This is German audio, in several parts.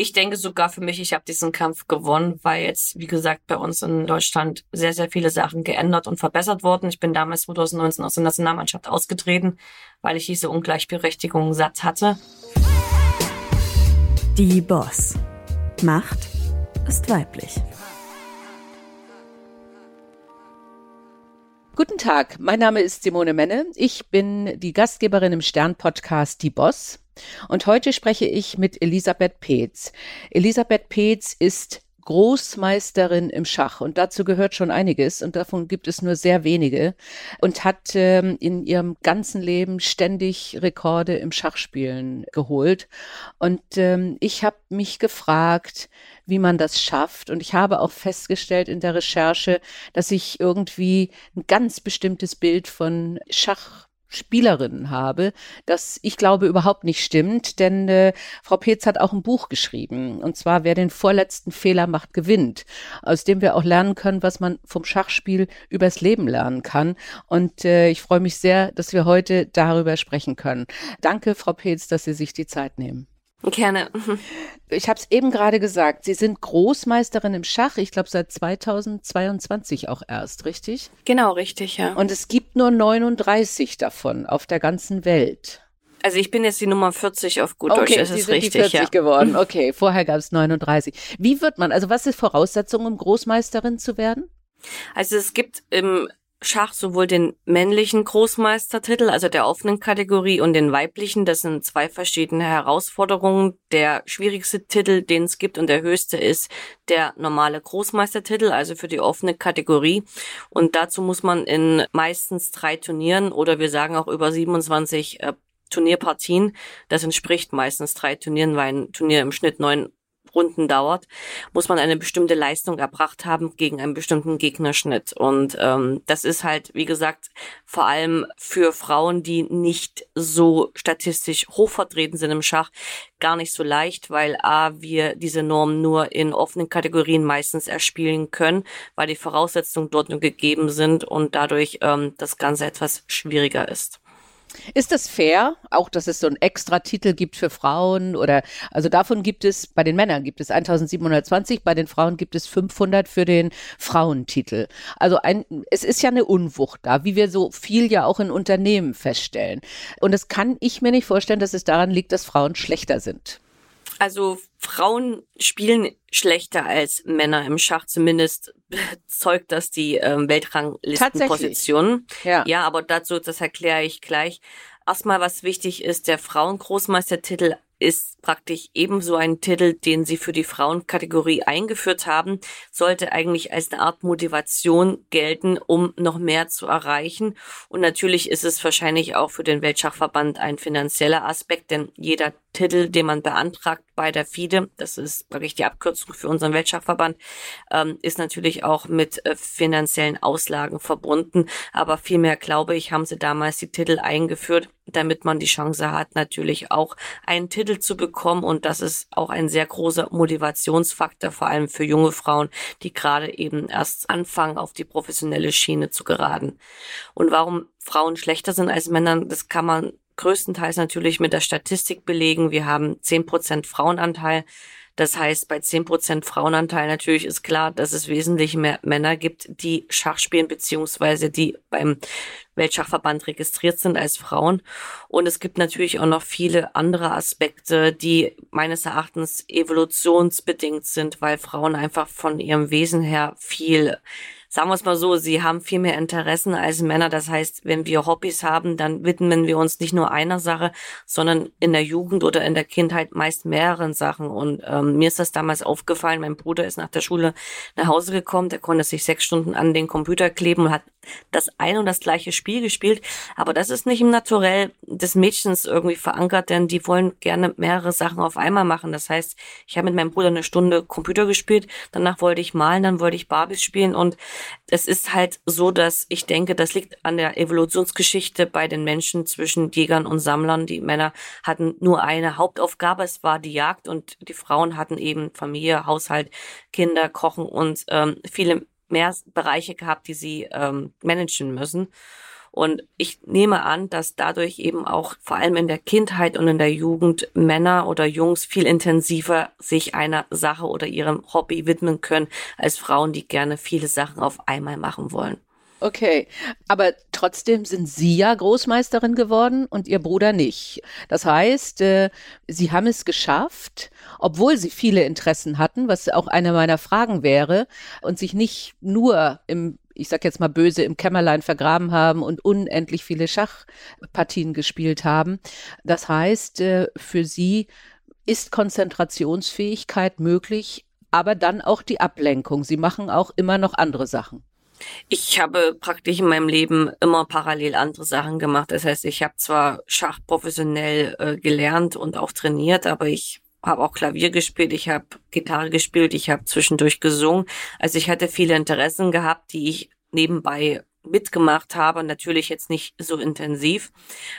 Ich denke sogar für mich, ich habe diesen Kampf gewonnen, weil jetzt, wie gesagt, bei uns in Deutschland sehr, sehr viele Sachen geändert und verbessert wurden. Ich bin damals 2019 aus der Nationalmannschaft ausgetreten, weil ich diese Ungleichberechtigung satt hatte. Die Boss. Macht ist weiblich. Guten Tag, mein Name ist Simone Menne. Ich bin die Gastgeberin im Stern-Podcast Die Boss. Und heute spreche ich mit Elisabeth Peetz. Elisabeth Peetz ist Großmeisterin im Schach und dazu gehört schon einiges und davon gibt es nur sehr wenige und hat ähm, in ihrem ganzen Leben ständig Rekorde im Schachspielen geholt und ähm, ich habe mich gefragt, wie man das schafft und ich habe auch festgestellt in der Recherche, dass ich irgendwie ein ganz bestimmtes Bild von Schach Spielerinnen habe, das ich glaube überhaupt nicht stimmt, denn äh, Frau Petz hat auch ein Buch geschrieben, und zwar Wer den vorletzten Fehler macht, gewinnt, aus dem wir auch lernen können, was man vom Schachspiel übers Leben lernen kann. Und äh, ich freue mich sehr, dass wir heute darüber sprechen können. Danke, Frau Petz, dass Sie sich die Zeit nehmen. Gerne. Ich habe es eben gerade gesagt, Sie sind Großmeisterin im Schach, ich glaube seit 2022 auch erst, richtig? Genau, richtig, ja. Und es gibt nur 39 davon auf der ganzen Welt. Also ich bin jetzt die Nummer 40 auf gut okay, Deutsch, das ist sind richtig, die 40 ja. geworden. Okay, vorher gab es 39. Wie wird man, also was ist Voraussetzung, um Großmeisterin zu werden? Also es gibt im Schach sowohl den männlichen Großmeistertitel, also der offenen Kategorie, und den weiblichen. Das sind zwei verschiedene Herausforderungen. Der schwierigste Titel, den es gibt, und der höchste ist der normale Großmeistertitel, also für die offene Kategorie. Und dazu muss man in meistens drei Turnieren oder wir sagen auch über 27 äh, Turnierpartien, das entspricht meistens drei Turnieren, weil ein Turnier im Schnitt neun Runden dauert, muss man eine bestimmte Leistung erbracht haben gegen einen bestimmten Gegnerschnitt. Und ähm, das ist halt, wie gesagt, vor allem für Frauen, die nicht so statistisch hoch vertreten sind im Schach, gar nicht so leicht, weil a wir diese Norm nur in offenen Kategorien meistens erspielen können, weil die Voraussetzungen dort nur gegeben sind und dadurch ähm, das Ganze etwas schwieriger ist. Ist das fair, auch dass es so einen extra Titel gibt für Frauen oder also davon gibt es bei den Männern gibt es 1720, bei den Frauen gibt es 500 für den Frauentitel. Also ein es ist ja eine Unwucht da, wie wir so viel ja auch in Unternehmen feststellen. Und das kann ich mir nicht vorstellen, dass es daran liegt, dass Frauen schlechter sind. Also Frauen spielen schlechter als Männer im Schach, zumindest zeugt das die ähm, Weltranglistenposition. Ja. ja, aber dazu, das erkläre ich gleich. Erstmal, was wichtig ist, der Frauengroßmeistertitel ist praktisch ebenso ein Titel, den sie für die Frauenkategorie eingeführt haben, sollte eigentlich als eine Art Motivation gelten, um noch mehr zu erreichen. Und natürlich ist es wahrscheinlich auch für den Weltschachverband ein finanzieller Aspekt, denn jeder Titel, den man beantragt bei der FIDE, das ist wirklich die Abkürzung für unseren Weltschachverband, ähm, ist natürlich auch mit äh, finanziellen Auslagen verbunden. Aber vielmehr, glaube ich, haben sie damals die Titel eingeführt, damit man die Chance hat, natürlich auch einen Titel zu bekommen. Und das ist auch ein sehr großer Motivationsfaktor, vor allem für junge Frauen, die gerade eben erst anfangen, auf die professionelle Schiene zu geraten. Und warum Frauen schlechter sind als Männer, das kann man größtenteils natürlich mit der Statistik belegen. Wir haben zehn Prozent Frauenanteil. Das heißt, bei zehn Prozent Frauenanteil natürlich ist klar, dass es wesentlich mehr Männer gibt, die Schach spielen, beziehungsweise die beim Weltschachverband registriert sind als Frauen. Und es gibt natürlich auch noch viele andere Aspekte, die meines Erachtens evolutionsbedingt sind, weil Frauen einfach von ihrem Wesen her viel sagen wir es mal so, sie haben viel mehr Interessen als Männer. Das heißt, wenn wir Hobbys haben, dann widmen wir uns nicht nur einer Sache, sondern in der Jugend oder in der Kindheit meist mehreren Sachen. Und ähm, mir ist das damals aufgefallen. Mein Bruder ist nach der Schule nach Hause gekommen, der konnte sich sechs Stunden an den Computer kleben und hat das ein und das gleiche Spiel gespielt. Aber das ist nicht im Naturell des Mädchens irgendwie verankert, denn die wollen gerne mehrere Sachen auf einmal machen. Das heißt, ich habe mit meinem Bruder eine Stunde Computer gespielt, danach wollte ich malen, dann wollte ich Barbies spielen und es ist halt so, dass ich denke, das liegt an der Evolutionsgeschichte bei den Menschen zwischen Jägern und Sammlern. Die Männer hatten nur eine Hauptaufgabe, es war die Jagd und die Frauen hatten eben Familie, Haushalt, Kinder, Kochen und ähm, viele mehr Bereiche gehabt, die sie ähm, managen müssen. Und ich nehme an, dass dadurch eben auch vor allem in der Kindheit und in der Jugend Männer oder Jungs viel intensiver sich einer Sache oder ihrem Hobby widmen können als Frauen, die gerne viele Sachen auf einmal machen wollen. Okay, aber trotzdem sind Sie ja Großmeisterin geworden und Ihr Bruder nicht. Das heißt, äh, Sie haben es geschafft, obwohl Sie viele Interessen hatten, was auch eine meiner Fragen wäre, und sich nicht nur im ich sag jetzt mal böse, im Kämmerlein vergraben haben und unendlich viele Schachpartien gespielt haben. Das heißt, äh, für sie ist Konzentrationsfähigkeit möglich, aber dann auch die Ablenkung. Sie machen auch immer noch andere Sachen. Ich habe praktisch in meinem Leben immer parallel andere Sachen gemacht. Das heißt, ich habe zwar Schach professionell äh, gelernt und auch trainiert, aber ich habe auch Klavier gespielt, ich habe Gitarre gespielt, ich habe zwischendurch gesungen. Also ich hatte viele Interessen gehabt, die ich nebenbei mitgemacht habe, natürlich jetzt nicht so intensiv.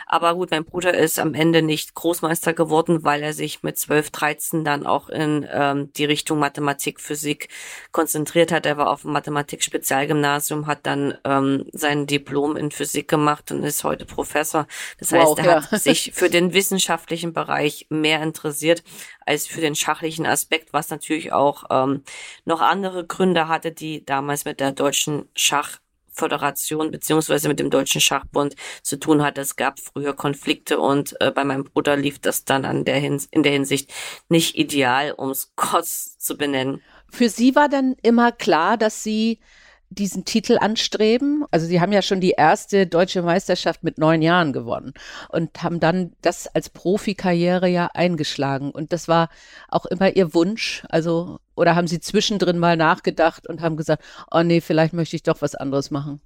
Aber gut, mein Bruder ist am Ende nicht Großmeister geworden, weil er sich mit 12, 13 dann auch in ähm, die Richtung Mathematik, Physik konzentriert hat. Er war auf dem Mathematik-Spezialgymnasium, hat dann ähm, sein Diplom in Physik gemacht und ist heute Professor. Das heißt, wow, er ja. hat sich für den wissenschaftlichen Bereich mehr interessiert als für den schachlichen Aspekt, was natürlich auch ähm, noch andere Gründe hatte, die damals mit der deutschen Schach Föderation beziehungsweise mit dem Deutschen Schachbund zu tun hat. Es gab früher Konflikte und äh, bei meinem Bruder lief das dann an der Hins in der Hinsicht nicht ideal, um es kurz zu benennen. Für Sie war dann immer klar, dass Sie diesen Titel anstreben? Also Sie haben ja schon die erste deutsche Meisterschaft mit neun Jahren gewonnen und haben dann das als Profikarriere ja eingeschlagen. Und das war auch immer Ihr Wunsch. Also, oder haben Sie zwischendrin mal nachgedacht und haben gesagt, oh nee, vielleicht möchte ich doch was anderes machen?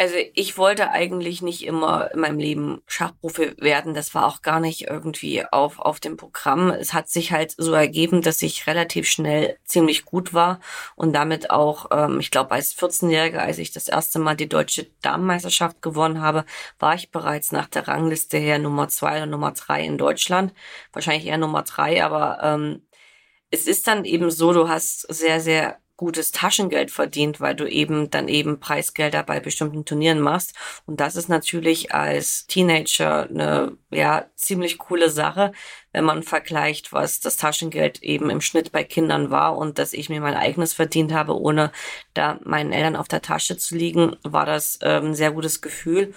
Also ich wollte eigentlich nicht immer in meinem Leben Schachprofi werden. Das war auch gar nicht irgendwie auf, auf dem Programm. Es hat sich halt so ergeben, dass ich relativ schnell ziemlich gut war und damit auch, ähm, ich glaube, als 14-Jähriger, als ich das erste Mal die deutsche Damenmeisterschaft gewonnen habe, war ich bereits nach der Rangliste her Nummer zwei oder Nummer drei in Deutschland. Wahrscheinlich eher Nummer drei, aber ähm, es ist dann eben so, du hast sehr, sehr gutes Taschengeld verdient, weil du eben dann eben Preisgelder bei bestimmten Turnieren machst. Und das ist natürlich als Teenager eine ja ziemlich coole Sache, wenn man vergleicht, was das Taschengeld eben im Schnitt bei Kindern war und dass ich mir mein eigenes verdient habe, ohne da meinen Eltern auf der Tasche zu liegen, war das ähm, ein sehr gutes Gefühl.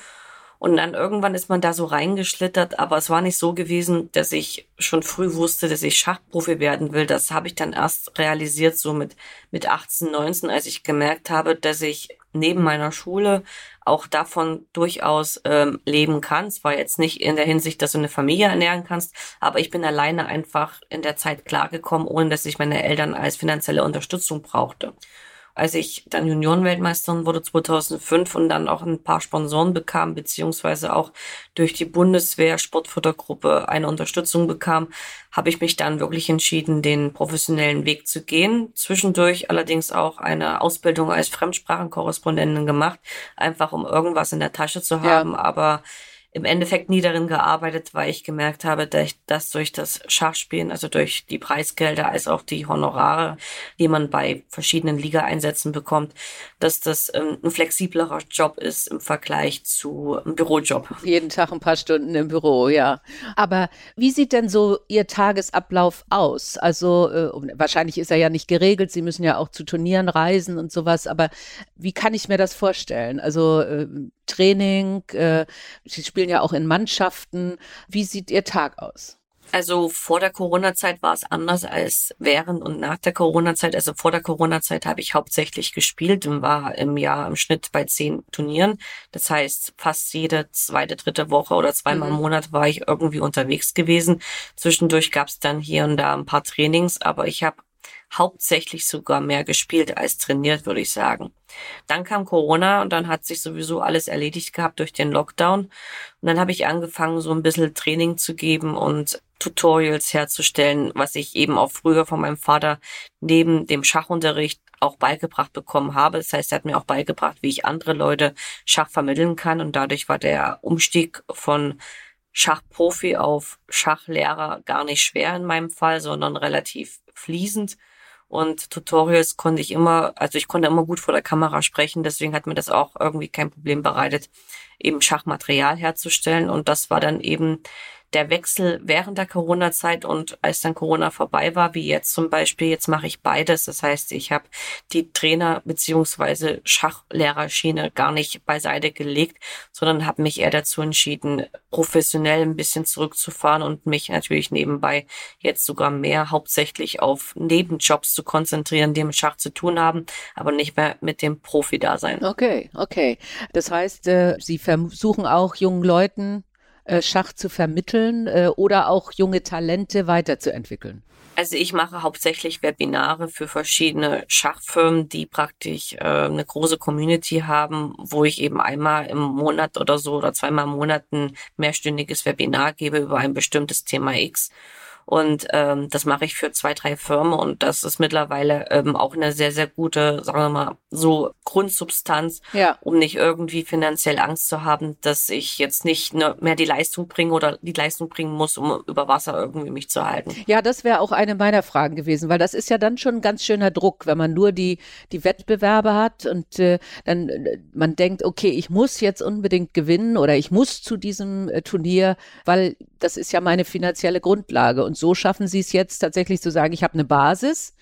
Und dann irgendwann ist man da so reingeschlittert, aber es war nicht so gewesen, dass ich schon früh wusste, dass ich Schachprofi werden will. Das habe ich dann erst realisiert, so mit, mit 18, 19, als ich gemerkt habe, dass ich neben meiner Schule auch davon durchaus ähm, leben kann. Es war jetzt nicht in der Hinsicht, dass du eine Familie ernähren kannst, aber ich bin alleine einfach in der Zeit klargekommen, ohne dass ich meine Eltern als finanzielle Unterstützung brauchte als ich dann Juniorenweltmeisterin wurde 2005 und dann auch ein paar Sponsoren bekam, beziehungsweise auch durch die Bundeswehr Sportfördergruppe eine Unterstützung bekam, habe ich mich dann wirklich entschieden, den professionellen Weg zu gehen. Zwischendurch allerdings auch eine Ausbildung als Fremdsprachenkorrespondentin gemacht, einfach um irgendwas in der Tasche zu haben, ja. aber im Endeffekt nie darin gearbeitet, weil ich gemerkt habe, dass, durch das Schachspielen, also durch die Preisgelder als auch die Honorare, die man bei verschiedenen Liga-Einsätzen bekommt, dass das ähm, ein flexiblerer Job ist im Vergleich zu einem Bürojob. Jeden Tag ein paar Stunden im Büro, ja. Aber wie sieht denn so Ihr Tagesablauf aus? Also äh, wahrscheinlich ist er ja nicht geregelt. Sie müssen ja auch zu Turnieren reisen und sowas. Aber wie kann ich mir das vorstellen? Also äh, Training, äh, Sie spielen ja auch in Mannschaften. Wie sieht Ihr Tag aus? Also vor der Corona-Zeit war es anders als während und nach der Corona-Zeit. Also vor der Corona-Zeit habe ich hauptsächlich gespielt und war im Jahr im Schnitt bei zehn Turnieren. Das heißt, fast jede zweite, dritte Woche oder zweimal im mhm. Monat war ich irgendwie unterwegs gewesen. Zwischendurch gab es dann hier und da ein paar Trainings, aber ich habe hauptsächlich sogar mehr gespielt als trainiert, würde ich sagen. Dann kam Corona und dann hat sich sowieso alles erledigt gehabt durch den Lockdown. Und dann habe ich angefangen, so ein bisschen Training zu geben und Tutorials herzustellen, was ich eben auch früher von meinem Vater neben dem Schachunterricht auch beigebracht bekommen habe. Das heißt, er hat mir auch beigebracht, wie ich andere Leute Schach vermitteln kann. Und dadurch war der Umstieg von Schachprofi auf Schachlehrer gar nicht schwer in meinem Fall, sondern relativ fließend. Und Tutorials konnte ich immer, also ich konnte immer gut vor der Kamera sprechen, deswegen hat mir das auch irgendwie kein Problem bereitet, eben Schachmaterial herzustellen. Und das war dann eben der Wechsel während der Corona-Zeit und als dann Corona vorbei war, wie jetzt zum Beispiel, jetzt mache ich beides. Das heißt, ich habe die Trainer- beziehungsweise Schachlehrerschiene gar nicht beiseite gelegt, sondern habe mich eher dazu entschieden, professionell ein bisschen zurückzufahren und mich natürlich nebenbei jetzt sogar mehr hauptsächlich auf Nebenjobs zu konzentrieren, die mit Schach zu tun haben, aber nicht mehr mit dem Profi-Dasein. Okay, okay. Das heißt, äh, Sie versuchen auch jungen Leuten Schach zu vermitteln äh, oder auch junge Talente weiterzuentwickeln? Also ich mache hauptsächlich Webinare für verschiedene Schachfirmen, die praktisch äh, eine große Community haben, wo ich eben einmal im Monat oder so oder zweimal im Monat ein mehrstündiges Webinar gebe über ein bestimmtes Thema X. Und ähm, das mache ich für zwei, drei Firmen und das ist mittlerweile ähm, auch eine sehr, sehr gute, sagen wir mal, so Grundsubstanz, ja. um nicht irgendwie finanziell Angst zu haben, dass ich jetzt nicht mehr die Leistung bringe oder die Leistung bringen muss, um über Wasser irgendwie mich zu halten. Ja, das wäre auch eine meiner Fragen gewesen, weil das ist ja dann schon ein ganz schöner Druck, wenn man nur die, die Wettbewerbe hat und äh, dann äh, man denkt, okay, ich muss jetzt unbedingt gewinnen oder ich muss zu diesem äh, Turnier, weil das ist ja meine finanzielle Grundlage. Und so schaffen Sie es jetzt tatsächlich zu sagen, ich habe eine Basis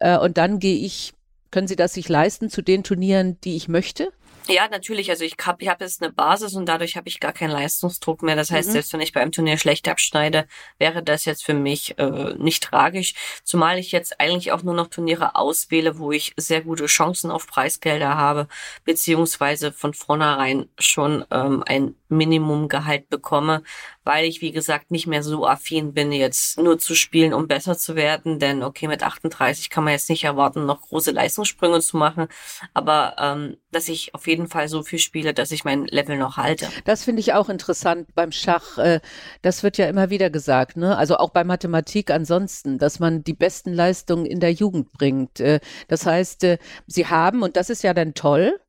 äh, und dann gehe ich, können Sie das sich leisten zu den Turnieren, die ich möchte? Ja, natürlich. Also ich habe ich hab jetzt eine Basis und dadurch habe ich gar keinen Leistungsdruck mehr. Das heißt, mhm. selbst wenn ich bei einem Turnier schlecht abschneide, wäre das jetzt für mich äh, nicht tragisch. Zumal ich jetzt eigentlich auch nur noch Turniere auswähle, wo ich sehr gute Chancen auf Preisgelder habe, beziehungsweise von vornherein schon ähm, ein Minimumgehalt bekomme, weil ich, wie gesagt, nicht mehr so affin bin, jetzt nur zu spielen, um besser zu werden. Denn okay, mit 38 kann man jetzt nicht erwarten, noch große Leistungssprünge zu machen. Aber ähm, dass ich auf jeden Fall so viel spiele, dass ich mein Level noch halte. Das finde ich auch interessant beim Schach. Äh, das wird ja immer wieder gesagt, ne? Also auch bei Mathematik ansonsten, dass man die besten Leistungen in der Jugend bringt. Äh, das heißt, äh, sie haben, und das ist ja dann toll,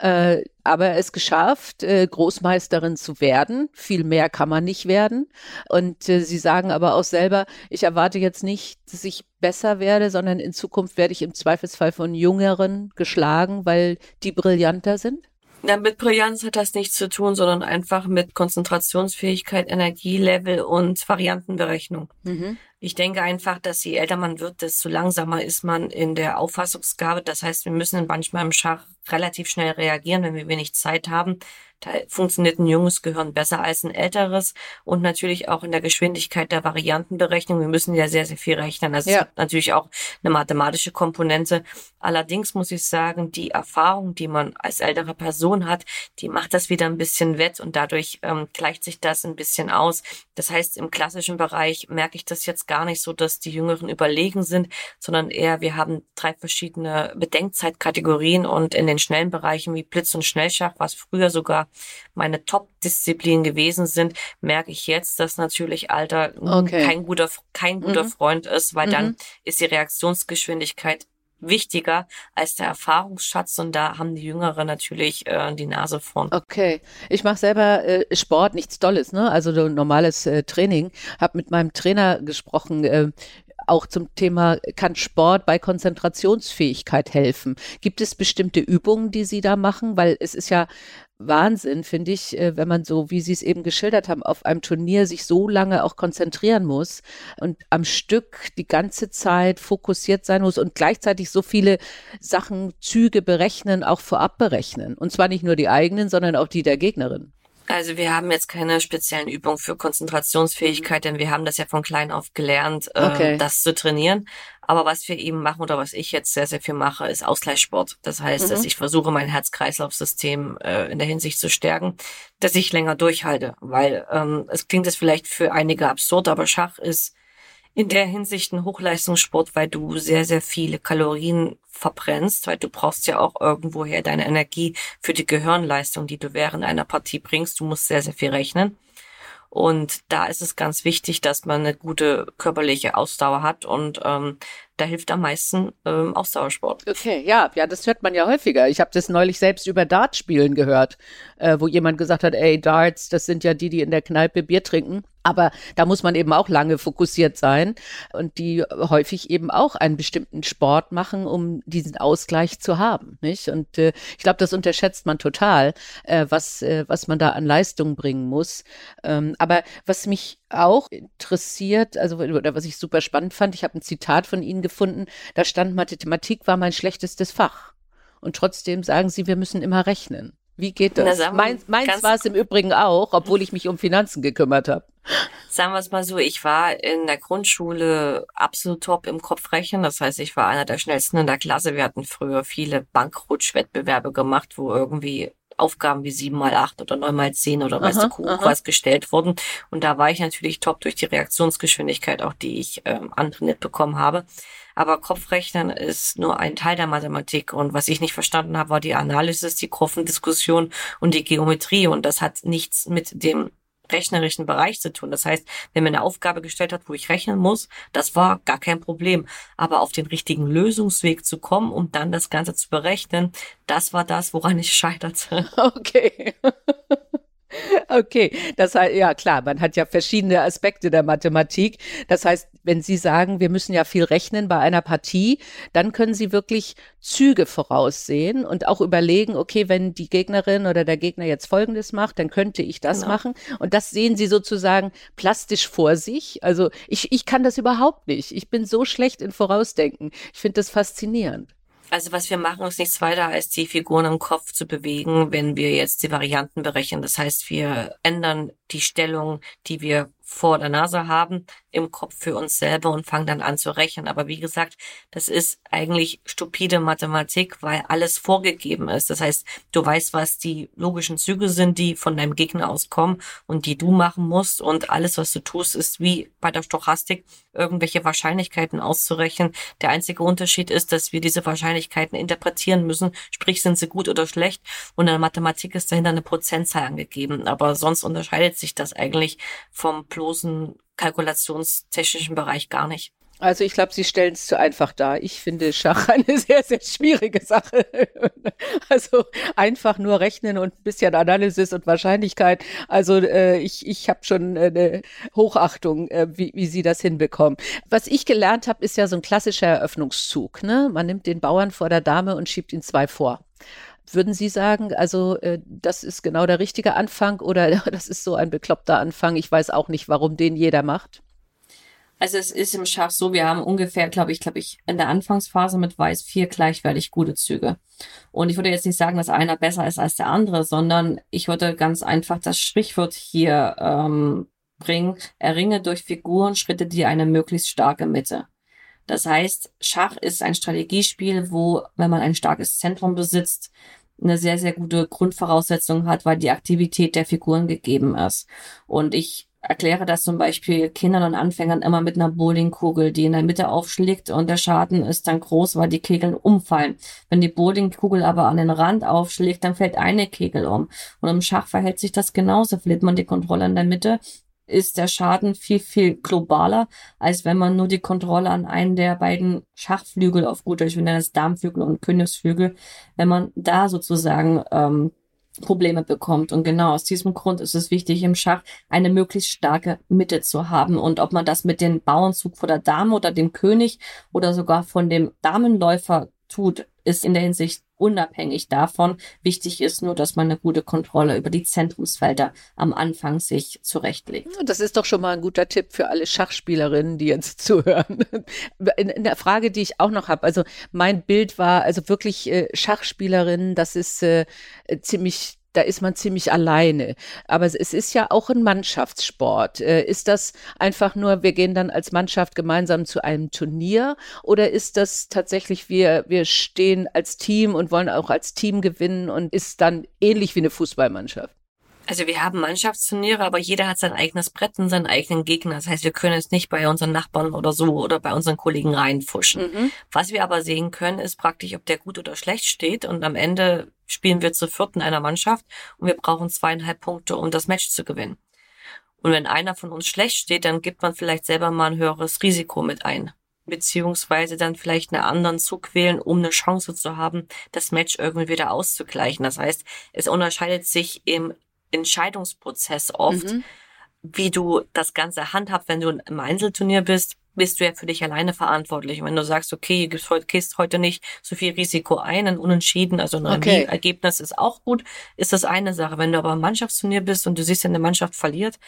äh, aber es geschafft, äh, Großmeisterin zu werden. Viel mehr kann man nicht werden. Und äh, sie sagen aber auch selber, ich erwarte jetzt nicht, dass ich besser werde, sondern in Zukunft werde ich im Zweifelsfall von Jüngeren geschlagen, weil die brillanter sind. Ja, mit Brillanz hat das nichts zu tun, sondern einfach mit Konzentrationsfähigkeit, Energielevel und Variantenberechnung. Mhm. Ich denke einfach, dass je älter man wird, desto langsamer ist man in der Auffassungsgabe. Das heißt, wir müssen manchmal im Schach relativ schnell reagieren, wenn wir wenig Zeit haben. Da funktioniert ein junges Gehirn besser als ein älteres und natürlich auch in der Geschwindigkeit der Variantenberechnung. Wir müssen ja sehr, sehr viel rechnen. Das ja. ist natürlich auch eine mathematische Komponente. Allerdings muss ich sagen, die Erfahrung, die man als ältere Person hat, die macht das wieder ein bisschen wett und dadurch ähm, gleicht sich das ein bisschen aus. Das heißt, im klassischen Bereich merke ich das jetzt gar nicht so, dass die Jüngeren überlegen sind, sondern eher, wir haben drei verschiedene Bedenkzeitkategorien und in den schnellen Bereichen wie Blitz und Schnellschach, was früher sogar meine Top-Disziplinen gewesen sind, merke ich jetzt, dass natürlich Alter okay. kein guter, kein guter mhm. Freund ist, weil mhm. dann ist die Reaktionsgeschwindigkeit wichtiger als der Erfahrungsschatz und da haben die Jüngeren natürlich äh, die Nase vorn. Okay, ich mache selber äh, Sport, nichts Dolles, ne? Also normales äh, Training. Habe mit meinem Trainer gesprochen, äh, auch zum Thema, kann Sport bei Konzentrationsfähigkeit helfen? Gibt es bestimmte Übungen, die Sie da machen? Weil es ist ja Wahnsinn, finde ich, äh, wenn man so, wie Sie es eben geschildert haben, auf einem Turnier sich so lange auch konzentrieren muss und am Stück die ganze Zeit fokussiert sein muss und gleichzeitig so viele Sachen, Züge berechnen, auch vorab berechnen. Und zwar nicht nur die eigenen, sondern auch die der Gegnerin. Also wir haben jetzt keine speziellen Übungen für Konzentrationsfähigkeit, denn wir haben das ja von klein auf gelernt, äh, okay. das zu trainieren. Aber was wir eben machen oder was ich jetzt sehr, sehr viel mache, ist Ausgleichssport. Das heißt, mhm. dass ich versuche, mein Herz-Kreislauf-System äh, in der Hinsicht zu stärken, dass ich länger durchhalte. Weil ähm, es klingt jetzt vielleicht für einige absurd, aber Schach ist in der Hinsicht ein Hochleistungssport, weil du sehr, sehr viele Kalorien verbrennst, weil du brauchst ja auch irgendwoher deine Energie für die Gehirnleistung, die du während einer Partie bringst. Du musst sehr, sehr viel rechnen. Und da ist es ganz wichtig, dass man eine gute körperliche Ausdauer hat. Und ähm, da hilft am meisten ähm, Ausdauersport. Okay, ja, ja, das hört man ja häufiger. Ich habe das neulich selbst über Dartspielen gehört, äh, wo jemand gesagt hat, ey, Darts, das sind ja die, die in der Kneipe Bier trinken. Aber da muss man eben auch lange fokussiert sein und die häufig eben auch einen bestimmten Sport machen, um diesen Ausgleich zu haben, nicht? Und äh, ich glaube, das unterschätzt man total, äh, was äh, was man da an Leistung bringen muss. Ähm, aber was mich auch interessiert, also oder was ich super spannend fand, ich habe ein Zitat von Ihnen gefunden, da stand Mathematik war mein schlechtestes Fach. Und trotzdem sagen Sie, wir müssen immer rechnen. Wie geht das? Na, meins meins war es im Übrigen auch, obwohl ich mich um Finanzen gekümmert habe. Sagen wir es mal so, ich war in der Grundschule absolut top im Kopfrechnen. Das heißt, ich war einer der schnellsten in der Klasse. Wir hatten früher viele Bankrutschwettbewerbe gemacht, wo irgendwie Aufgaben wie sieben mal acht oder neun mal zehn oder weißt du was gestellt wurden. Und da war ich natürlich top durch die Reaktionsgeschwindigkeit, auch die ich ähm, antrainiert bekommen habe. Aber Kopfrechnen ist nur ein Teil der Mathematik. Und was ich nicht verstanden habe, war die Analysis, die Kurvendiskussion und die Geometrie. Und das hat nichts mit dem rechnerischen Bereich zu tun. Das heißt, wenn mir eine Aufgabe gestellt hat, wo ich rechnen muss, das war gar kein Problem. Aber auf den richtigen Lösungsweg zu kommen, um dann das Ganze zu berechnen, das war das, woran ich scheiterte. Okay. Okay, das heißt, ja klar, man hat ja verschiedene Aspekte der Mathematik. Das heißt, wenn Sie sagen, wir müssen ja viel rechnen bei einer Partie, dann können Sie wirklich Züge voraussehen und auch überlegen, okay, wenn die Gegnerin oder der Gegner jetzt Folgendes macht, dann könnte ich das genau. machen. Und das sehen Sie sozusagen plastisch vor sich. Also ich, ich kann das überhaupt nicht. Ich bin so schlecht in Vorausdenken. Ich finde das faszinierend. Also was wir machen, ist nichts weiter, als die Figuren im Kopf zu bewegen, wenn wir jetzt die Varianten berechnen. Das heißt, wir ändern die Stellung, die wir vor der Nase haben, im Kopf für uns selber und fangen dann an zu rechnen. Aber wie gesagt, das ist eigentlich stupide Mathematik, weil alles vorgegeben ist. Das heißt, du weißt, was die logischen Züge sind, die von deinem Gegner aus kommen und die du machen musst. Und alles, was du tust, ist wie bei der Stochastik, irgendwelche Wahrscheinlichkeiten auszurechnen. Der einzige Unterschied ist, dass wir diese Wahrscheinlichkeiten interpretieren müssen. Sprich, sind sie gut oder schlecht? Und in der Mathematik ist dahinter eine Prozentzahl angegeben. Aber sonst unterscheidet sich das eigentlich vom bloßen kalkulationstechnischen Bereich gar nicht. Also ich glaube, Sie stellen es zu einfach dar. Ich finde Schach eine sehr, sehr schwierige Sache. Also einfach nur rechnen und ein bisschen Analysis und Wahrscheinlichkeit. Also äh, ich, ich habe schon eine Hochachtung, äh, wie, wie Sie das hinbekommen. Was ich gelernt habe, ist ja so ein klassischer Eröffnungszug. Ne? Man nimmt den Bauern vor der Dame und schiebt ihn zwei vor. Würden Sie sagen, also äh, das ist genau der richtige Anfang oder das ist so ein bekloppter Anfang? Ich weiß auch nicht, warum den jeder macht. Also es ist im Schach so, wir haben ungefähr, glaube ich, glaube ich, in der Anfangsphase mit Weiß vier gleichwertig gute Züge. Und ich würde jetzt nicht sagen, dass einer besser ist als der andere, sondern ich würde ganz einfach das Sprichwort hier ähm, bringen, erringe durch Figuren Schritte dir eine möglichst starke Mitte. Das heißt, Schach ist ein Strategiespiel, wo, wenn man ein starkes Zentrum besitzt, eine sehr, sehr gute Grundvoraussetzung hat, weil die Aktivität der Figuren gegeben ist. Und ich erkläre das zum Beispiel Kindern und Anfängern immer mit einer Bowlingkugel, die in der Mitte aufschlägt und der Schaden ist dann groß, weil die Kegeln umfallen. Wenn die Bowlingkugel aber an den Rand aufschlägt, dann fällt eine Kegel um. Und im Schach verhält sich das genauso. Verliert man die Kontrolle in der Mitte, ist der Schaden viel, viel globaler, als wenn man nur die Kontrolle an einen der beiden Schachflügel auf gut Deutsch, wir nennen es Darmflügel und Königsflügel, wenn man da sozusagen ähm, Probleme bekommt. Und genau aus diesem Grund ist es wichtig, im Schach eine möglichst starke Mitte zu haben. Und ob man das mit dem Bauernzug vor der Dame oder dem König oder sogar von dem Damenläufer tut, ist in der Hinsicht unabhängig davon. Wichtig ist nur, dass man eine gute Kontrolle über die Zentrumsfelder am Anfang sich zurechtlegt. Das ist doch schon mal ein guter Tipp für alle Schachspielerinnen, die jetzt zuhören. In, in der Frage, die ich auch noch habe, also mein Bild war also wirklich äh, Schachspielerinnen, das ist äh, ziemlich da ist man ziemlich alleine. Aber es ist ja auch ein Mannschaftssport. Äh, ist das einfach nur, wir gehen dann als Mannschaft gemeinsam zu einem Turnier oder ist das tatsächlich, wir, wir stehen als Team und wollen auch als Team gewinnen und ist dann ähnlich wie eine Fußballmannschaft? Also wir haben Mannschaftsturniere, aber jeder hat sein eigenes Brett und seinen eigenen Gegner. Das heißt, wir können es nicht bei unseren Nachbarn oder so oder bei unseren Kollegen reinfuschen. Mhm. Was wir aber sehen können, ist praktisch, ob der gut oder schlecht steht. Und am Ende spielen wir zu viert in einer Mannschaft und wir brauchen zweieinhalb Punkte, um das Match zu gewinnen. Und wenn einer von uns schlecht steht, dann gibt man vielleicht selber mal ein höheres Risiko mit ein beziehungsweise dann vielleicht einen anderen Zug wählen, um eine Chance zu haben, das Match irgendwie wieder auszugleichen. Das heißt, es unterscheidet sich im Entscheidungsprozess oft, mhm. wie du das Ganze handhabst, wenn du im Einzelturnier bist, bist du ja für dich alleine verantwortlich. Und wenn du sagst, okay, du gehst heute nicht so viel Risiko ein, ein Unentschieden, also ein okay. Ergebnis ist auch gut, ist das eine Sache. Wenn du aber im Mannschaftsturnier bist und du siehst, eine Mannschaft verliert,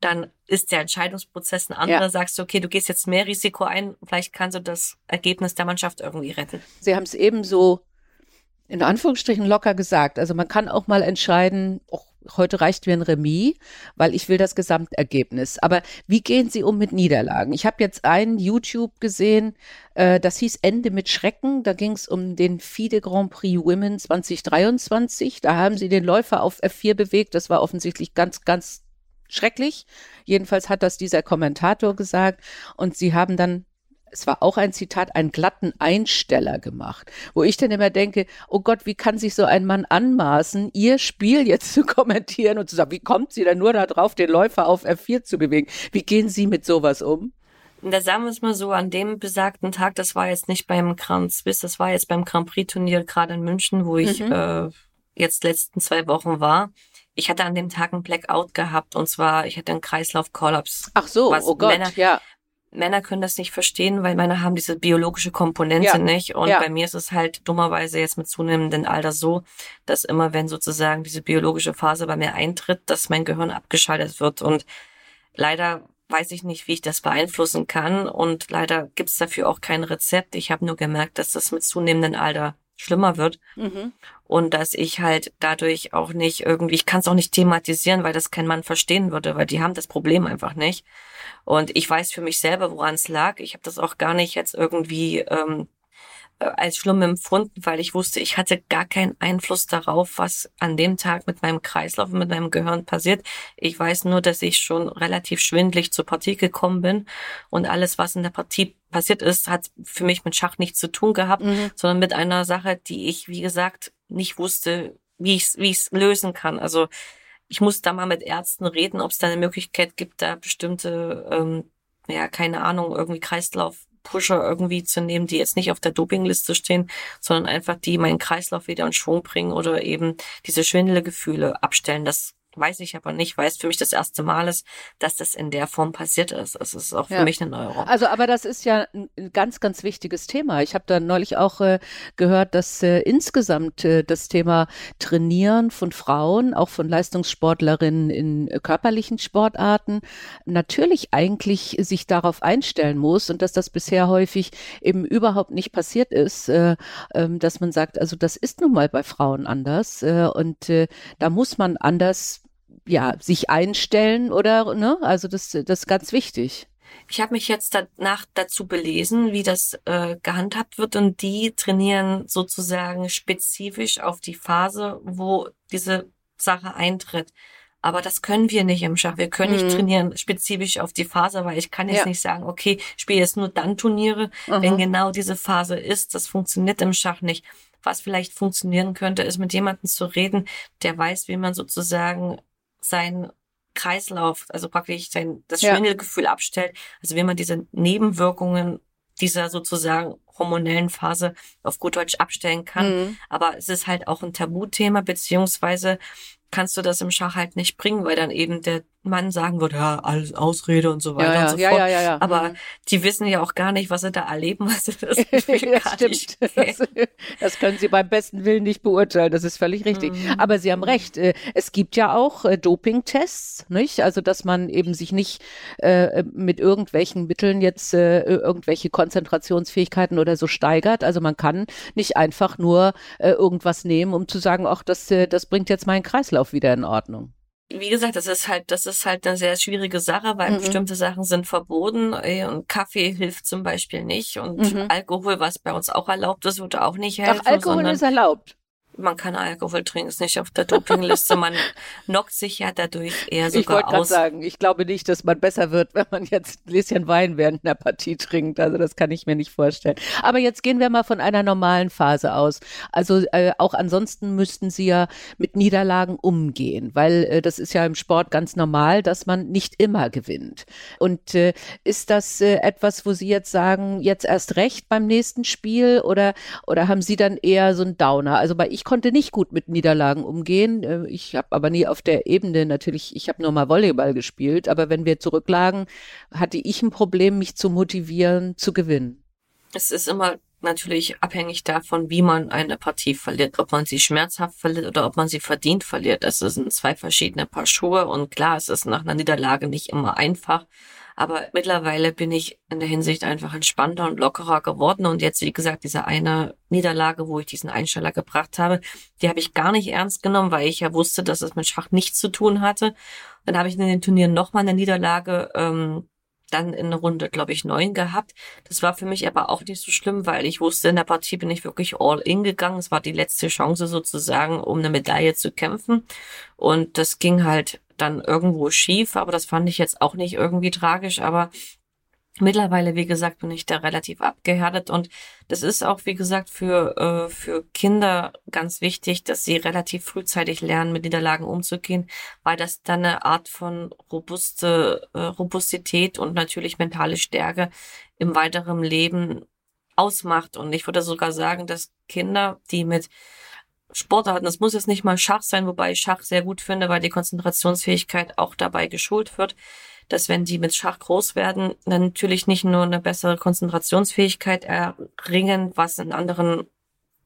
dann ist der Entscheidungsprozess ein anderer. Ja. Sagst du, okay, du gehst jetzt mehr Risiko ein, vielleicht kannst du das Ergebnis der Mannschaft irgendwie retten. Sie haben es eben so in Anführungsstrichen locker gesagt. Also man kann auch mal entscheiden, oh, heute reicht mir ein Remis, weil ich will das Gesamtergebnis. Aber wie gehen Sie um mit Niederlagen? Ich habe jetzt ein YouTube gesehen, äh, das hieß Ende mit Schrecken. Da ging es um den FIDE Grand Prix Women 2023. Da haben Sie den Läufer auf F4 bewegt. Das war offensichtlich ganz, ganz schrecklich. Jedenfalls hat das dieser Kommentator gesagt. Und Sie haben dann es war auch ein Zitat, einen glatten Einsteller gemacht, wo ich dann immer denke, oh Gott, wie kann sich so ein Mann anmaßen, ihr Spiel jetzt zu kommentieren und zu sagen, wie kommt sie denn nur darauf, den Läufer auf F4 zu bewegen? Wie gehen Sie mit sowas um? Da sagen wir es mal so, an dem besagten Tag, das war jetzt nicht beim Grand Swiss, das war jetzt beim Grand Prix Turnier gerade in München, wo ich mhm. äh, jetzt letzten zwei Wochen war. Ich hatte an dem Tag einen Blackout gehabt und zwar, ich hatte einen Kreislaufkollaps. Ach so, oh Gott, Männer, ja. Männer können das nicht verstehen, weil Männer haben diese biologische Komponente ja. nicht. Und ja. bei mir ist es halt dummerweise jetzt mit zunehmendem Alter so, dass immer wenn sozusagen diese biologische Phase bei mir eintritt, dass mein Gehirn abgeschaltet wird. Und leider weiß ich nicht, wie ich das beeinflussen kann. Und leider gibt es dafür auch kein Rezept. Ich habe nur gemerkt, dass das mit zunehmendem Alter schlimmer wird. Mhm. Und dass ich halt dadurch auch nicht irgendwie, ich kann es auch nicht thematisieren, weil das kein Mann verstehen würde, weil die haben das Problem einfach nicht. Und ich weiß für mich selber, woran es lag. Ich habe das auch gar nicht jetzt irgendwie ähm, äh, als schlimm empfunden, weil ich wusste, ich hatte gar keinen Einfluss darauf, was an dem Tag mit meinem Kreislauf und mit meinem Gehirn passiert. Ich weiß nur, dass ich schon relativ schwindlig zur Partie gekommen bin und alles, was in der Partie passiert ist, hat für mich mit Schach nichts zu tun gehabt, mhm. sondern mit einer Sache, die ich, wie gesagt, nicht wusste, wie ich es wie ich's lösen kann. Also ich muss da mal mit Ärzten reden, ob es da eine Möglichkeit gibt, da bestimmte, ähm, ja, keine Ahnung, irgendwie Kreislauf Pusher irgendwie zu nehmen, die jetzt nicht auf der Dopingliste stehen, sondern einfach die meinen Kreislauf wieder in Schwung bringen oder eben diese Schwindelgefühle abstellen. Das weiß ich aber nicht, weil es für mich das erste Mal ist, dass das in der Form passiert ist. Es ist auch für ja. mich eine Neuerung. Also, aber das ist ja ein ganz, ganz wichtiges Thema. Ich habe da neulich auch äh, gehört, dass äh, insgesamt äh, das Thema Trainieren von Frauen, auch von Leistungssportlerinnen in äh, körperlichen Sportarten, natürlich eigentlich sich darauf einstellen muss und dass das bisher häufig eben überhaupt nicht passiert ist, äh, ähm, dass man sagt, also das ist nun mal bei Frauen anders äh, und da muss man anders ja, sich einstellen oder, ne? Also das, das ist ganz wichtig. Ich habe mich jetzt danach dazu belesen, wie das äh, gehandhabt wird und die trainieren sozusagen spezifisch auf die Phase, wo diese Sache eintritt. Aber das können wir nicht im Schach. Wir können mhm. nicht trainieren spezifisch auf die Phase, weil ich kann jetzt ja. nicht sagen, okay, ich spiele jetzt nur dann Turniere, mhm. wenn genau diese Phase ist. Das funktioniert im Schach nicht. Was vielleicht funktionieren könnte, ist mit jemandem zu reden, der weiß, wie man sozusagen sein Kreislauf, also praktisch sein, das Schwindelgefühl ja. abstellt. Also wenn man diese Nebenwirkungen dieser sozusagen hormonellen Phase auf gut Deutsch abstellen kann. Mhm. Aber es ist halt auch ein Tabuthema, beziehungsweise kannst du das im Schach halt nicht bringen, weil dann eben der Mann sagen würde, ja, alles Ausrede und so weiter ja, ja, und so ja, fort. Ja, ja, ja. Aber mhm. die wissen ja auch gar nicht, was sie da erleben. Also das, das stimmt. Das, das, können sie beim besten Willen nicht beurteilen. Das ist völlig richtig. Mhm. Aber Sie haben recht. Äh, es gibt ja auch äh, Dopingtests, nicht? Also, dass man eben sich nicht äh, mit irgendwelchen Mitteln jetzt äh, irgendwelche Konzentrationsfähigkeiten oder so steigert. Also, man kann nicht einfach nur äh, irgendwas nehmen, um zu sagen, ach, das, das bringt jetzt meinen Kreislauf wieder in Ordnung wie gesagt, das ist halt, das ist halt eine sehr schwierige Sache, weil mhm. bestimmte Sachen sind verboten und Kaffee hilft zum Beispiel nicht und mhm. Alkohol, was bei uns auch erlaubt ist, wird auch nicht helfen. Ach, Alkohol ist erlaubt. Man kann Alkohol trinken, ist nicht auf der Dopingliste. Man knockt sich ja dadurch eher sogar ich wollte aus. sagen, ich glaube nicht, dass man besser wird, wenn man jetzt ein Gläschen Wein während einer Partie trinkt. Also das kann ich mir nicht vorstellen. Aber jetzt gehen wir mal von einer normalen Phase aus. Also äh, auch ansonsten müssten Sie ja mit Niederlagen umgehen, weil äh, das ist ja im Sport ganz normal, dass man nicht immer gewinnt. Und äh, ist das äh, etwas, wo Sie jetzt sagen, jetzt erst recht beim nächsten Spiel oder, oder haben Sie dann eher so einen Downer? Also bei ich konnte nicht gut mit Niederlagen umgehen. Äh, ich habe aber nie auf der Ebene natürlich, ich habe nur mal Volleyball gespielt, aber wenn wir zurücklagen, hatte ich ein Problem, mich zu motivieren, zu gewinnen. Es ist immer natürlich abhängig davon, wie man eine Partie verliert. Ob man sie schmerzhaft verliert oder ob man sie verdient verliert. Das sind zwei verschiedene Paar Schuhe und klar, es ist nach einer Niederlage nicht immer einfach. Aber mittlerweile bin ich in der Hinsicht einfach entspannter und lockerer geworden. Und jetzt, wie gesagt, diese eine Niederlage, wo ich diesen Einsteller gebracht habe, die habe ich gar nicht ernst genommen, weil ich ja wusste, dass es mit Schach nichts zu tun hatte. Dann habe ich in den Turnieren nochmal eine Niederlage, ähm, dann in Runde, glaube ich, neun gehabt. Das war für mich aber auch nicht so schlimm, weil ich wusste, in der Partie bin ich wirklich all in gegangen. Es war die letzte Chance sozusagen, um eine Medaille zu kämpfen. Und das ging halt dann irgendwo schief, aber das fand ich jetzt auch nicht irgendwie tragisch, aber Mittlerweile, wie gesagt, bin ich da relativ abgehärtet und das ist auch, wie gesagt, für, äh, für Kinder ganz wichtig, dass sie relativ frühzeitig lernen, mit Niederlagen umzugehen, weil das dann eine Art von robuste äh, Robustität und natürlich mentale Stärke im weiteren Leben ausmacht. Und ich würde sogar sagen, dass Kinder, die mit Sportarten. Das muss jetzt nicht mal Schach sein, wobei ich Schach sehr gut finde, weil die Konzentrationsfähigkeit auch dabei geschult wird, dass wenn die mit Schach groß werden, dann natürlich nicht nur eine bessere Konzentrationsfähigkeit erringen, was in anderen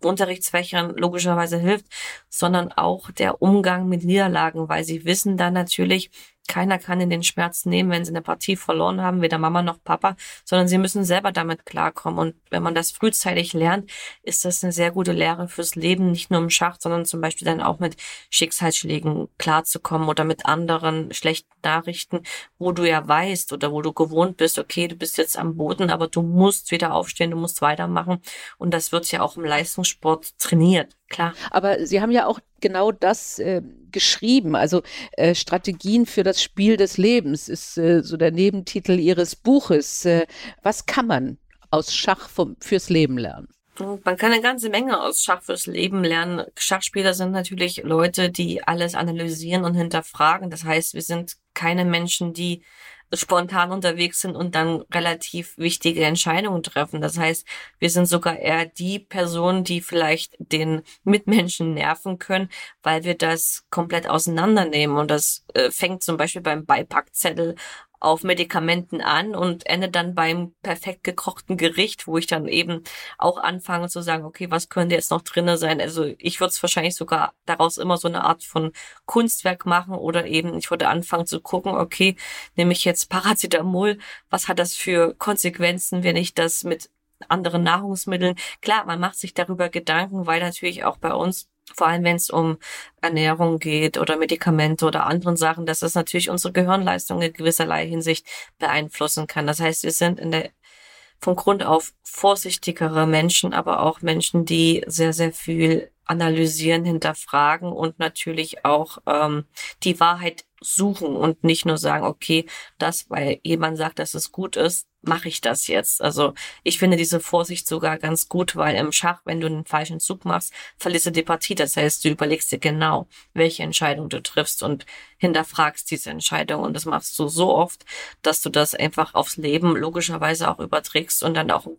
Unterrichtsfächern logischerweise hilft, sondern auch der Umgang mit Niederlagen, weil sie wissen dann natürlich, keiner kann in den Schmerz nehmen, wenn sie eine Partie verloren haben, weder Mama noch Papa, sondern sie müssen selber damit klarkommen. Und wenn man das frühzeitig lernt, ist das eine sehr gute Lehre fürs Leben, nicht nur im Schach, sondern zum Beispiel dann auch mit Schicksalsschlägen klarzukommen oder mit anderen schlechten Nachrichten, wo du ja weißt oder wo du gewohnt bist, okay, du bist jetzt am Boden, aber du musst wieder aufstehen, du musst weitermachen. Und das wird ja auch im Leistungssport trainiert. Klar. Aber Sie haben ja auch genau das äh, geschrieben. Also äh, Strategien für das Spiel des Lebens ist äh, so der Nebentitel Ihres Buches. Äh, was kann man aus Schach vom, fürs Leben lernen? Man kann eine ganze Menge aus Schach fürs Leben lernen. Schachspieler sind natürlich Leute, die alles analysieren und hinterfragen. Das heißt, wir sind keine Menschen, die spontan unterwegs sind und dann relativ wichtige Entscheidungen treffen. Das heißt, wir sind sogar eher die Personen, die vielleicht den Mitmenschen nerven können, weil wir das komplett auseinandernehmen. Und das äh, fängt zum Beispiel beim Beipackzettel auf Medikamenten an und endet dann beim perfekt gekochten Gericht, wo ich dann eben auch anfange zu sagen, okay, was könnte jetzt noch drinne sein? Also ich würde es wahrscheinlich sogar daraus immer so eine Art von Kunstwerk machen oder eben ich würde anfangen zu gucken, okay, nehme ich jetzt Paracetamol, was hat das für Konsequenzen, wenn ich das mit anderen Nahrungsmitteln. Klar, man macht sich darüber Gedanken, weil natürlich auch bei uns vor allem wenn es um Ernährung geht oder Medikamente oder anderen Sachen, dass das natürlich unsere Gehirnleistung in gewisserlei Hinsicht beeinflussen kann. Das heißt, wir sind in der von Grund auf vorsichtigere Menschen, aber auch Menschen, die sehr, sehr viel analysieren, hinterfragen und natürlich auch ähm, die Wahrheit suchen und nicht nur sagen, okay, das, weil jemand sagt, dass es gut ist, mache ich das jetzt. Also ich finde diese Vorsicht sogar ganz gut, weil im Schach, wenn du einen falschen Zug machst, verlierst du die Partie. Das heißt, du überlegst dir genau, welche Entscheidung du triffst und hinterfragst diese Entscheidung. Und das machst du so oft, dass du das einfach aufs Leben logischerweise auch überträgst und dann auch ein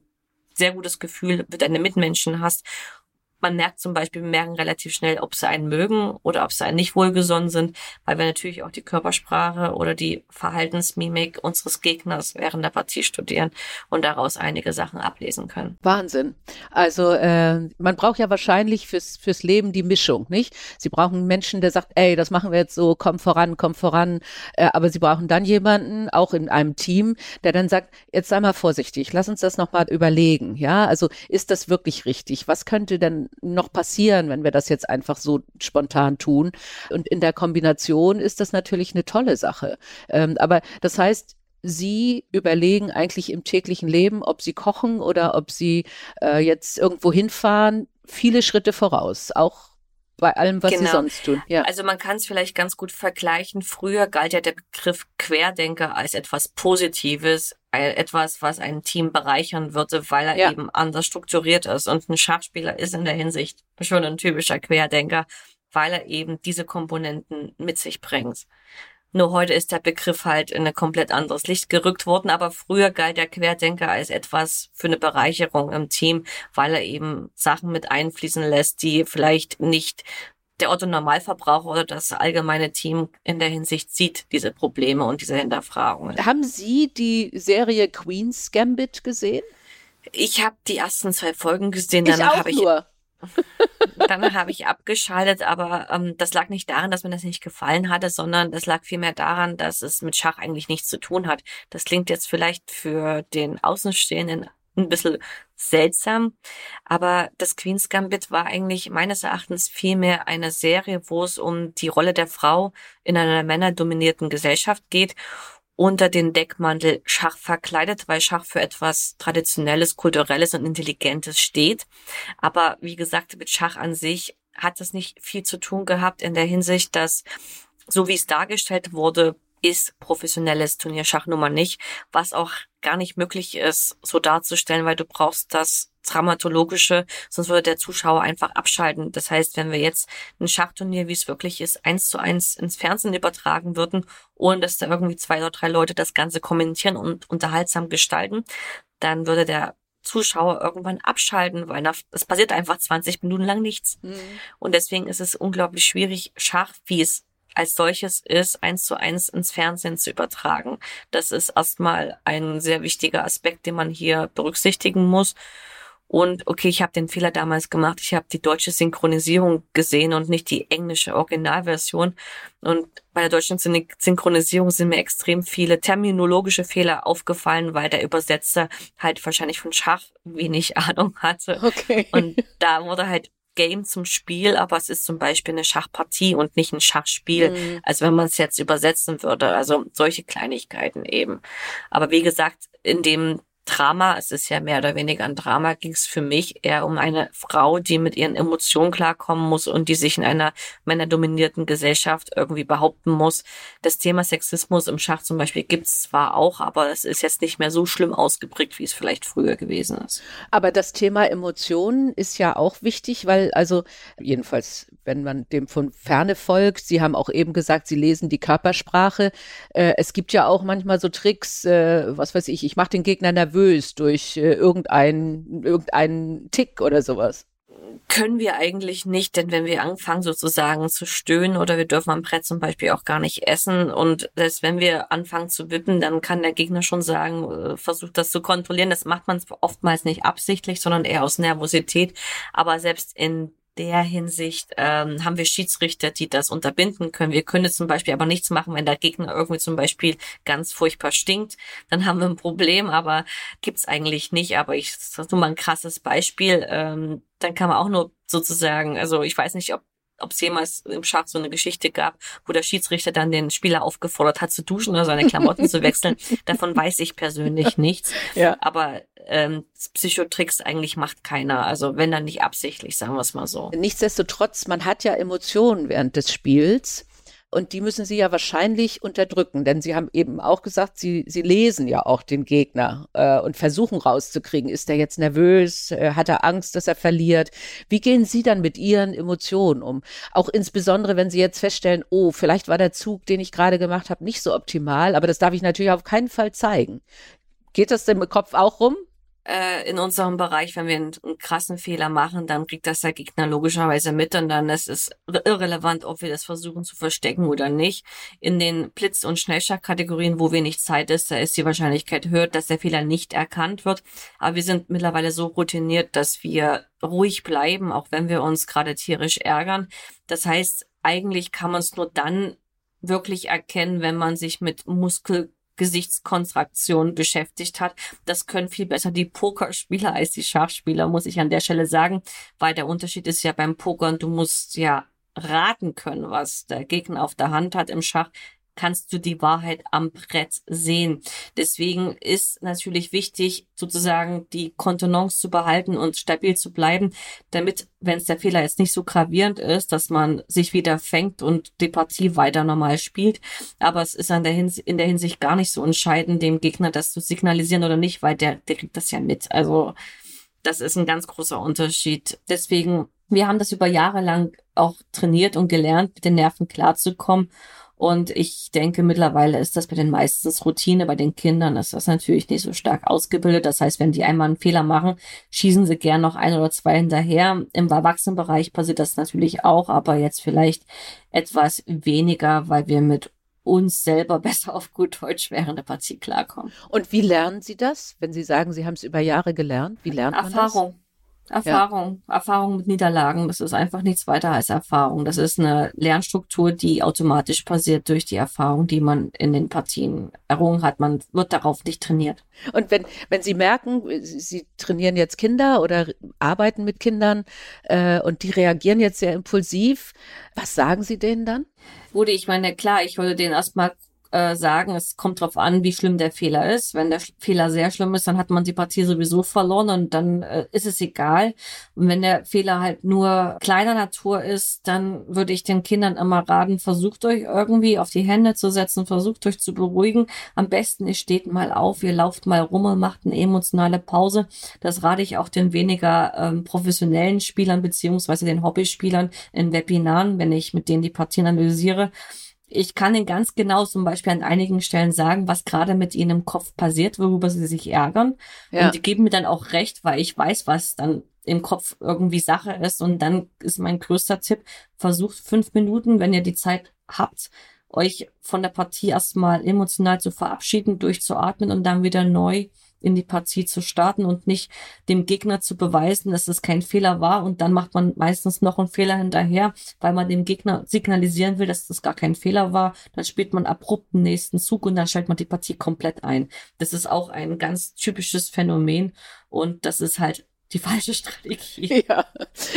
sehr gutes Gefühl mit deinen Mitmenschen hast man merkt zum Beispiel, wir merken relativ schnell, ob sie einen mögen oder ob sie einen nicht wohlgesonnen sind, weil wir natürlich auch die Körpersprache oder die Verhaltensmimik unseres Gegners während der Partie studieren und daraus einige Sachen ablesen können. Wahnsinn. Also äh, man braucht ja wahrscheinlich fürs, fürs Leben die Mischung, nicht? Sie brauchen Menschen, der sagt, ey, das machen wir jetzt so, komm voran, komm voran. Äh, aber sie brauchen dann jemanden, auch in einem Team, der dann sagt, jetzt sei mal vorsichtig, lass uns das nochmal überlegen. Ja, also ist das wirklich richtig? Was könnte denn noch passieren, wenn wir das jetzt einfach so spontan tun? Und in der Kombination ist das natürlich eine tolle Sache. Ähm, aber das heißt, Sie überlegen eigentlich im täglichen Leben, ob Sie kochen oder ob Sie äh, jetzt irgendwo hinfahren, viele Schritte voraus, auch bei allem, was genau. sie sonst tun. Ja. Also man kann es vielleicht ganz gut vergleichen. Früher galt ja der Begriff Querdenker als etwas Positives, etwas, was ein Team bereichern würde, weil er ja. eben anders strukturiert ist. Und ein Schachspieler ist in der Hinsicht schon ein typischer Querdenker, weil er eben diese Komponenten mit sich bringt. Nur heute ist der Begriff halt in ein komplett anderes Licht gerückt worden, aber früher galt der Querdenker als etwas für eine Bereicherung im Team, weil er eben Sachen mit einfließen lässt, die vielleicht nicht der Otto Normalverbraucher oder das allgemeine Team in der Hinsicht sieht, diese Probleme und diese Hinterfragungen. Haben Sie die Serie Queen's Gambit gesehen? Ich habe die ersten zwei Folgen gesehen, danach habe ich dann habe ich abgeschaltet, aber ähm, das lag nicht daran, dass mir das nicht gefallen hatte, sondern das lag vielmehr daran, dass es mit Schach eigentlich nichts zu tun hat. Das klingt jetzt vielleicht für den Außenstehenden ein bisschen seltsam, aber das Queen's Gambit war eigentlich meines Erachtens vielmehr eine Serie, wo es um die Rolle der Frau in einer männerdominierten Gesellschaft geht unter den Deckmantel Schach verkleidet, weil Schach für etwas Traditionelles, Kulturelles und Intelligentes steht. Aber wie gesagt, mit Schach an sich hat das nicht viel zu tun gehabt in der Hinsicht, dass so wie es dargestellt wurde, ist professionelles Turnierschach nun mal nicht, was auch gar nicht möglich ist, so darzustellen, weil du brauchst das Dramatologische, sonst würde der Zuschauer einfach abschalten. Das heißt, wenn wir jetzt ein Schachturnier, wie es wirklich ist, eins zu eins ins Fernsehen übertragen würden, ohne dass da irgendwie zwei oder drei Leute das Ganze kommentieren und unterhaltsam gestalten, dann würde der Zuschauer irgendwann abschalten, weil es passiert einfach 20 Minuten lang nichts. Mhm. Und deswegen ist es unglaublich schwierig, Schach, wie es als solches ist, eins zu eins ins Fernsehen zu übertragen. Das ist erstmal ein sehr wichtiger Aspekt, den man hier berücksichtigen muss. Und okay, ich habe den Fehler damals gemacht. Ich habe die deutsche Synchronisierung gesehen und nicht die englische Originalversion. Und bei der deutschen Synchronisierung sind mir extrem viele terminologische Fehler aufgefallen, weil der Übersetzer halt wahrscheinlich von Schach wenig Ahnung hatte. Okay. Und da wurde halt Game zum Spiel, aber es ist zum Beispiel eine Schachpartie und nicht ein Schachspiel, mhm. als wenn man es jetzt übersetzen würde. Also solche Kleinigkeiten eben. Aber wie gesagt, in dem Drama, es ist ja mehr oder weniger ein Drama, ging es für mich eher um eine Frau, die mit ihren Emotionen klarkommen muss und die sich in einer männerdominierten Gesellschaft irgendwie behaupten muss. Das Thema Sexismus im Schach zum Beispiel gibt es zwar auch, aber es ist jetzt nicht mehr so schlimm ausgeprägt, wie es vielleicht früher gewesen ist. Aber das Thema Emotionen ist ja auch wichtig, weil also jedenfalls, wenn man dem von ferne folgt, Sie haben auch eben gesagt, Sie lesen die Körpersprache. Äh, es gibt ja auch manchmal so Tricks, äh, was weiß ich, ich mache den Gegner nervös nervös durch äh, irgendeinen irgendeinen Tick oder sowas? Können wir eigentlich nicht, denn wenn wir anfangen sozusagen zu stöhnen oder wir dürfen am Brett zum Beispiel auch gar nicht essen und selbst wenn wir anfangen zu wippen, dann kann der Gegner schon sagen, äh, versucht das zu kontrollieren. Das macht man oftmals nicht absichtlich, sondern eher aus Nervosität. Aber selbst in der Hinsicht ähm, haben wir Schiedsrichter, die das unterbinden können. Wir können zum Beispiel aber nichts machen, wenn der Gegner irgendwie zum Beispiel ganz furchtbar stinkt. Dann haben wir ein Problem, aber gibt's eigentlich nicht. Aber ich sag nur mal ein krasses Beispiel. Ähm, dann kann man auch nur sozusagen, also ich weiß nicht, ob ob es jemals im Schach so eine Geschichte gab, wo der Schiedsrichter dann den Spieler aufgefordert hat zu duschen oder seine Klamotten zu wechseln. Davon weiß ich persönlich nichts. Ja. Aber ähm, Psychotricks eigentlich macht keiner. Also wenn dann nicht absichtlich, sagen wir es mal so. Nichtsdestotrotz, man hat ja Emotionen während des Spiels. Und die müssen sie ja wahrscheinlich unterdrücken, denn sie haben eben auch gesagt, sie, sie lesen ja auch den Gegner äh, und versuchen rauszukriegen, ist er jetzt nervös, äh, hat er Angst, dass er verliert. Wie gehen Sie dann mit Ihren Emotionen um? Auch insbesondere, wenn Sie jetzt feststellen, oh, vielleicht war der Zug, den ich gerade gemacht habe, nicht so optimal, aber das darf ich natürlich auf keinen Fall zeigen. Geht das denn im Kopf auch rum? Äh, in unserem Bereich, wenn wir einen, einen, krassen Fehler machen, dann kriegt das der Gegner logischerweise mit und dann ist es irrelevant, ob wir das versuchen zu verstecken oder nicht. In den Blitz- und Schnellschachkategorien, wo wenig Zeit ist, da ist die Wahrscheinlichkeit höher, dass der Fehler nicht erkannt wird. Aber wir sind mittlerweile so routiniert, dass wir ruhig bleiben, auch wenn wir uns gerade tierisch ärgern. Das heißt, eigentlich kann man es nur dann wirklich erkennen, wenn man sich mit Muskel Gesichtskontraktion beschäftigt hat. Das können viel besser die Pokerspieler als die Schachspieler, muss ich an der Stelle sagen, weil der Unterschied ist ja beim Pokern, du musst ja raten können, was der Gegner auf der Hand hat. Im Schach kannst du die Wahrheit am Brett sehen. Deswegen ist natürlich wichtig, sozusagen die Kontenance zu behalten und stabil zu bleiben, damit, wenn es der Fehler jetzt nicht so gravierend ist, dass man sich wieder fängt und die Partie weiter normal spielt. Aber es ist in der, Hinsicht, in der Hinsicht gar nicht so entscheidend, dem Gegner das zu signalisieren oder nicht, weil der, der kriegt das ja mit. Also das ist ein ganz großer Unterschied. Deswegen, wir haben das über Jahre lang auch trainiert und gelernt, mit den Nerven klarzukommen. Und ich denke, mittlerweile ist das bei den meistens Routine. Bei den Kindern ist das natürlich nicht so stark ausgebildet. Das heißt, wenn die einmal einen Fehler machen, schießen sie gern noch ein oder zwei hinterher. Im Erwachsenenbereich passiert das natürlich auch, aber jetzt vielleicht etwas weniger, weil wir mit uns selber besser auf gut Deutsch während der Partie klarkommen. Und wie lernen Sie das, wenn Sie sagen, Sie haben es über Jahre gelernt? Wie lernt man Erfahrung. das? Erfahrung, ja. Erfahrung mit Niederlagen, das ist einfach nichts weiter als Erfahrung. Das ist eine Lernstruktur, die automatisch passiert durch die Erfahrung, die man in den Partien errungen hat. Man wird darauf nicht trainiert. Und wenn, wenn Sie merken, Sie trainieren jetzt Kinder oder arbeiten mit Kindern äh, und die reagieren jetzt sehr impulsiv, was sagen Sie denen dann? Wurde ich meine, klar, ich würde denen erstmal äh, sagen, es kommt drauf an, wie schlimm der Fehler ist. Wenn der Fehler sehr schlimm ist, dann hat man die Partie sowieso verloren und dann äh, ist es egal. Und wenn der Fehler halt nur kleiner Natur ist, dann würde ich den Kindern immer raten, versucht euch irgendwie auf die Hände zu setzen, versucht euch zu beruhigen. Am besten, ihr steht mal auf, ihr lauft mal rum und macht eine emotionale Pause. Das rate ich auch den weniger ähm, professionellen Spielern beziehungsweise den Hobbyspielern in Webinaren, wenn ich mit denen die Partien analysiere ich kann Ihnen ganz genau zum Beispiel an einigen Stellen sagen, was gerade mit Ihnen im Kopf passiert, worüber Sie sich ärgern. Ja. Und die geben mir dann auch recht, weil ich weiß, was dann im Kopf irgendwie Sache ist. Und dann ist mein größter Tipp, versucht fünf Minuten, wenn ihr die Zeit habt, euch von der Partie erstmal emotional zu verabschieden, durchzuatmen und dann wieder neu in die Partie zu starten und nicht dem Gegner zu beweisen, dass es kein Fehler war und dann macht man meistens noch einen Fehler hinterher, weil man dem Gegner signalisieren will, dass das gar kein Fehler war. Dann spielt man abrupt den nächsten Zug und dann stellt man die Partie komplett ein. Das ist auch ein ganz typisches Phänomen und das ist halt die falsche Strategie. Ja,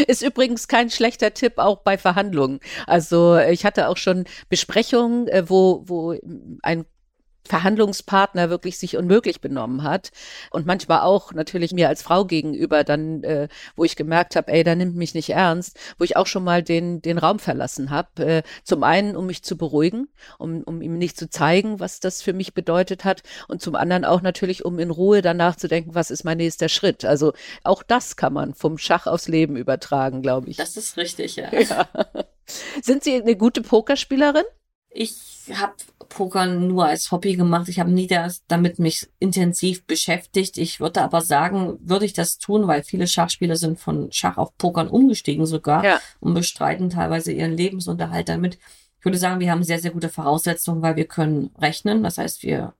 ist übrigens kein schlechter Tipp auch bei Verhandlungen. Also ich hatte auch schon Besprechungen, äh, wo, wo ein Verhandlungspartner wirklich sich unmöglich benommen hat und manchmal auch natürlich mir als Frau gegenüber dann, äh, wo ich gemerkt habe, ey, da nimmt mich nicht ernst, wo ich auch schon mal den den Raum verlassen habe. Äh, zum einen, um mich zu beruhigen, um um ihm nicht zu zeigen, was das für mich bedeutet hat, und zum anderen auch natürlich, um in Ruhe danach zu denken, was ist mein nächster Schritt. Also auch das kann man vom Schach aufs Leben übertragen, glaube ich. Das ist richtig, ja. ja. Sind Sie eine gute Pokerspielerin? Ich habe Pokern nur als Hobby gemacht. Ich habe nie das, damit mich intensiv beschäftigt. Ich würde aber sagen, würde ich das tun, weil viele Schachspieler sind von Schach auf Pokern umgestiegen sogar ja. und bestreiten teilweise ihren Lebensunterhalt damit. Ich würde sagen, wir haben sehr, sehr gute Voraussetzungen, weil wir können rechnen. Das heißt, wir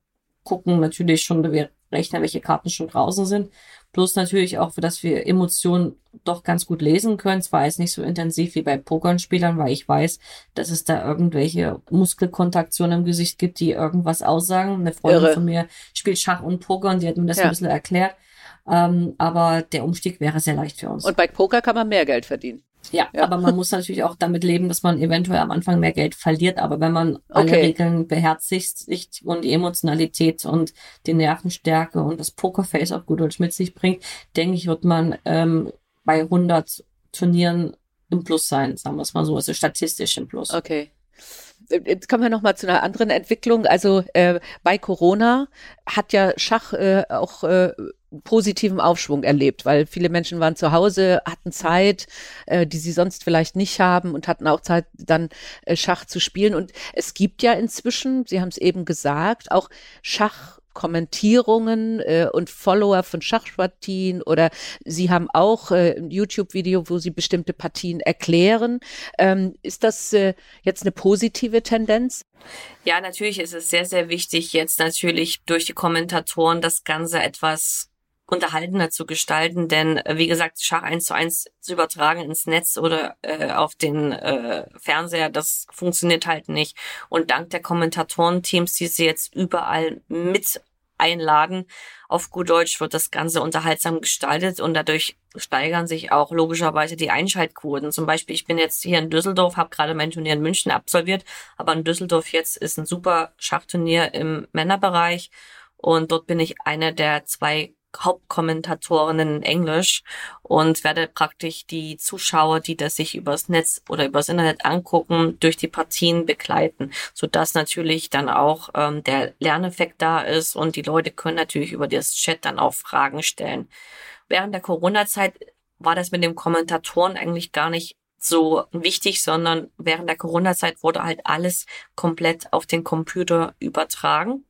gucken natürlich schon, wir rechnen, welche Karten schon draußen sind. Plus natürlich auch, dass wir Emotionen doch ganz gut lesen können. Zwar ist nicht so intensiv wie bei Pokernspielern, weil ich weiß, dass es da irgendwelche Muskelkontraktionen im Gesicht gibt, die irgendwas aussagen. Eine Freundin Irre. von mir spielt Schach und Poker und die hat mir das ja. ein bisschen erklärt. Ähm, aber der Umstieg wäre sehr leicht für uns. Und bei Poker kann man mehr Geld verdienen. Ja, ja, aber man muss natürlich auch damit leben, dass man eventuell am Anfang mehr Geld verliert. Aber wenn man alle Regeln beherzigt und die Emotionalität und die Nervenstärke und das Pokerface auf gut Deutsch mit sich bringt, denke ich, wird man ähm, bei 100 Turnieren im Plus sein, sagen wir es mal so, also statistisch im Plus. Okay. Jetzt kommen wir noch mal zu einer anderen Entwicklung. Also äh, bei Corona hat ja Schach äh, auch äh, positiven Aufschwung erlebt, weil viele Menschen waren zu Hause, hatten Zeit, äh, die sie sonst vielleicht nicht haben und hatten auch Zeit, dann äh, Schach zu spielen. Und es gibt ja inzwischen, Sie haben es eben gesagt, auch Schach Kommentierungen äh, und Follower von Schachpartien oder Sie haben auch äh, ein YouTube-Video, wo Sie bestimmte Partien erklären. Ähm, ist das äh, jetzt eine positive Tendenz? Ja, natürlich ist es sehr, sehr wichtig, jetzt natürlich durch die Kommentatoren das Ganze etwas unterhaltener zu gestalten, denn äh, wie gesagt, Schach eins zu eins zu übertragen ins Netz oder äh, auf den äh, Fernseher, das funktioniert halt nicht. Und dank der Kommentatorenteams, die sie jetzt überall mit einladen. Auf gut Deutsch wird das Ganze unterhaltsam gestaltet und dadurch steigern sich auch logischerweise die Einschaltquoten. Zum Beispiel, ich bin jetzt hier in Düsseldorf, habe gerade mein Turnier in München absolviert, aber in Düsseldorf jetzt ist ein super Schachturnier im Männerbereich und dort bin ich eine der zwei Hauptkommentatorinnen in Englisch und werde praktisch die Zuschauer, die das sich übers Netz oder übers Internet angucken, durch die Partien begleiten, so dass natürlich dann auch ähm, der Lerneffekt da ist und die Leute können natürlich über das Chat dann auch Fragen stellen. Während der Corona-Zeit war das mit dem Kommentatoren eigentlich gar nicht so wichtig, sondern während der Corona-Zeit wurde halt alles komplett auf den Computer übertragen.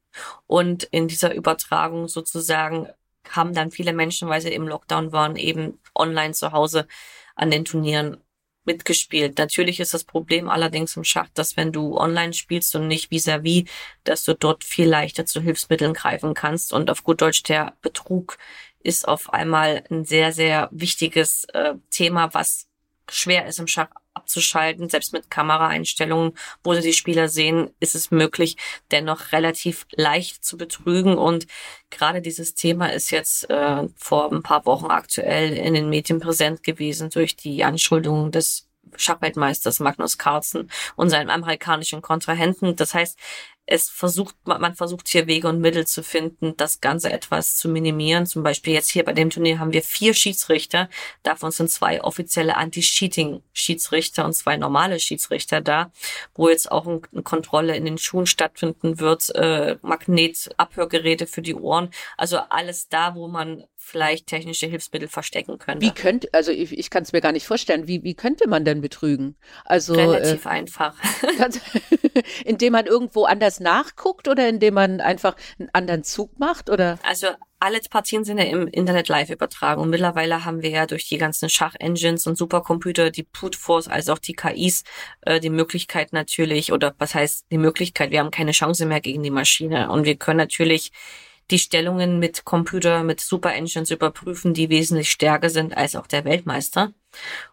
Und in dieser Übertragung sozusagen haben dann viele Menschen, weil sie im Lockdown waren, eben online zu Hause an den Turnieren mitgespielt. Natürlich ist das Problem allerdings im Schach, dass wenn du online spielst und nicht vis-à-vis, -vis, dass du dort viel leichter zu Hilfsmitteln greifen kannst. Und auf gut Deutsch der Betrug ist auf einmal ein sehr, sehr wichtiges äh, Thema, was schwer ist im Schach abzuschalten. Selbst mit Kameraeinstellungen, wo sie die Spieler sehen, ist es möglich, dennoch relativ leicht zu betrügen. Und gerade dieses Thema ist jetzt äh, vor ein paar Wochen aktuell in den Medien präsent gewesen durch die Anschuldigungen des Schachweltmeisters Magnus Carlsen und seinem amerikanischen Kontrahenten. Das heißt, es versucht, man versucht hier Wege und Mittel zu finden, das Ganze etwas zu minimieren. Zum Beispiel jetzt hier bei dem Turnier haben wir vier Schiedsrichter. Davon sind zwei offizielle Anti-Cheating-Schiedsrichter und zwei normale Schiedsrichter da, wo jetzt auch eine Kontrolle in den Schuhen stattfinden wird, äh, Magnetabhörgeräte für die Ohren. Also alles da, wo man vielleicht technische Hilfsmittel verstecken könnte. Wie könnte, also ich, ich kann es mir gar nicht vorstellen, wie, wie könnte man denn betrügen? Also relativ äh, einfach. indem man irgendwo anders nachguckt oder indem man einfach einen anderen Zug macht oder? Also alle Partien sind ja im Internet live übertragen und mittlerweile haben wir ja durch die ganzen Schach-Engines und Supercomputer, die Brute Force, also auch die KIs, äh, die Möglichkeit natürlich, oder was heißt die Möglichkeit, wir haben keine Chance mehr gegen die Maschine und wir können natürlich die Stellungen mit Computer, mit Super Engines überprüfen, die wesentlich stärker sind als auch der Weltmeister.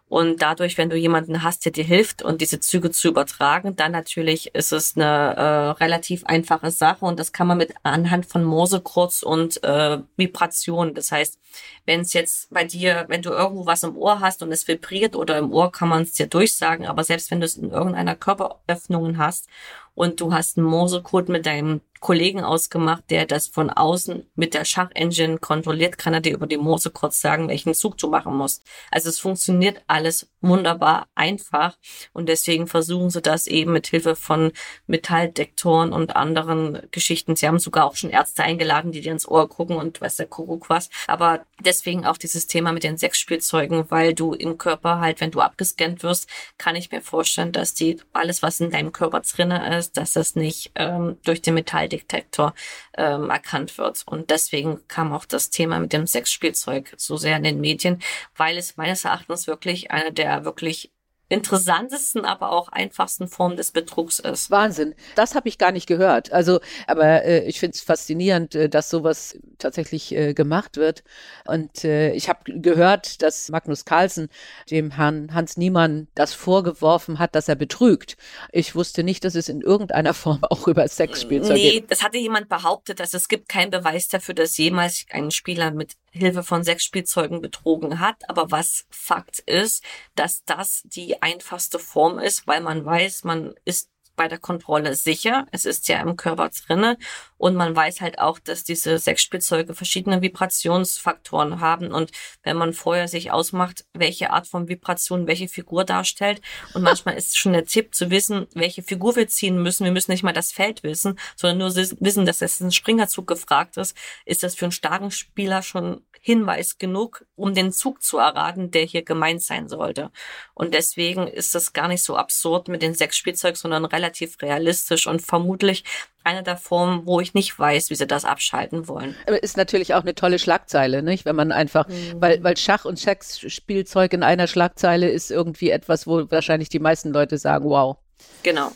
Und dadurch, wenn du jemanden hast, der dir hilft und diese Züge zu übertragen, dann natürlich ist es eine äh, relativ einfache Sache und das kann man mit anhand von Morsekreuz und äh, Vibration. Das heißt, wenn es jetzt bei dir, wenn du irgendwo was im Ohr hast und es vibriert oder im Ohr, kann man es dir durchsagen. Aber selbst wenn du es in irgendeiner Körperöffnung hast und du hast einen Morsecode mit deinem Kollegen ausgemacht, der das von außen mit der Schachengine kontrolliert, kann er dir über die Morse kurz sagen, welchen Zug du machen musst. Also es funktioniert alles wunderbar einfach und deswegen versuchen sie das eben mit Hilfe von Metalldektoren und anderen Geschichten. Sie haben sogar auch schon Ärzte eingeladen, die dir ins Ohr gucken und weiß der Kuckuck was. Aber deswegen auch dieses Thema mit den Sexspielzeugen, weil du im Körper halt, wenn du abgescannt wirst, kann ich mir vorstellen, dass die alles, was in deinem Körper drinne ist, dass das nicht ähm, durch den Metalldetektor ähm, erkannt wird. Und deswegen kam auch das Thema mit dem Sexspielzeug so sehr in den Medien, weil es meines Erachtens wirklich eine der wirklich interessantesten, aber auch einfachsten Formen des Betrugs ist. Wahnsinn. Das habe ich gar nicht gehört. Also, aber äh, ich finde es faszinierend, äh, dass sowas tatsächlich äh, gemacht wird. Und äh, ich habe gehört, dass Magnus Carlsen dem Herrn Hans Niemann das vorgeworfen hat, dass er betrügt. Ich wusste nicht, dass es in irgendeiner Form auch über Sexspielzeug nee, geht. Nee, das hatte jemand behauptet, dass es gibt keinen Beweis dafür, dass jemals ein Spieler mit Hilfe von Sexspielzeugen betrogen hat. Aber was Fakt ist, dass das die einfachste Form ist, weil man weiß, man ist bei der Kontrolle sicher. Es ist ja im Körper drinne und man weiß halt auch, dass diese Sexspielzeuge verschiedene Vibrationsfaktoren haben und wenn man vorher sich ausmacht, welche Art von Vibration welche Figur darstellt und manchmal ist schon der Tipp zu wissen, welche Figur wir ziehen müssen. Wir müssen nicht mal das Feld wissen, sondern nur wissen, dass es ein Springerzug gefragt ist. Ist das für einen starken Spieler schon Hinweis genug, um den Zug zu erraten, der hier gemeint sein sollte. Und deswegen ist das gar nicht so absurd mit den Sexspielzeug, sondern relativ realistisch und vermutlich eine der Formen, wo ich nicht weiß, wie sie das abschalten wollen. Ist natürlich auch eine tolle Schlagzeile, nicht? Wenn man einfach, mhm. weil, weil Schach und Sexspielzeug in einer Schlagzeile ist irgendwie etwas, wo wahrscheinlich die meisten Leute sagen, wow. Genau.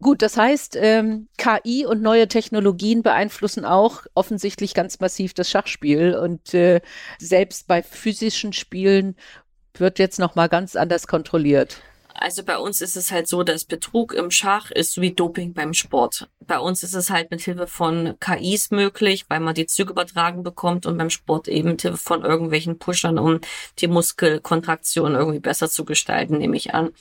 Gut, das heißt, ähm, KI und neue Technologien beeinflussen auch offensichtlich ganz massiv das Schachspiel und äh, selbst bei physischen Spielen wird jetzt noch mal ganz anders kontrolliert. Also bei uns ist es halt so, dass Betrug im Schach ist wie Doping beim Sport. Bei uns ist es halt mit Hilfe von KIs möglich, weil man die Züge übertragen bekommt und beim Sport eben mit Hilfe von irgendwelchen Pushern, um die Muskelkontraktion irgendwie besser zu gestalten, nehme ich an.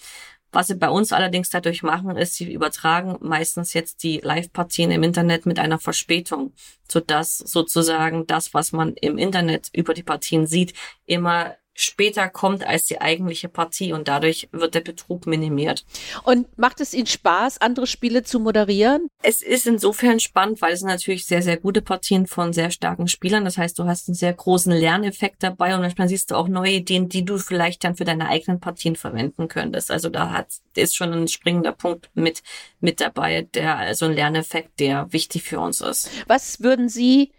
Was sie bei uns allerdings dadurch machen, ist, sie übertragen meistens jetzt die Live-Partien im Internet mit einer Verspätung, sodass sozusagen das, was man im Internet über die Partien sieht, immer später kommt als die eigentliche Partie und dadurch wird der Betrug minimiert. Und macht es Ihnen Spaß, andere Spiele zu moderieren? Es ist insofern spannend, weil es natürlich sehr, sehr gute Partien von sehr starken Spielern. Das heißt, du hast einen sehr großen Lerneffekt dabei und manchmal siehst du auch neue Ideen, die du vielleicht dann für deine eigenen Partien verwenden könntest. Also da hat, ist schon ein springender Punkt mit, mit dabei, der, also ein Lerneffekt, der wichtig für uns ist. Was würden Sie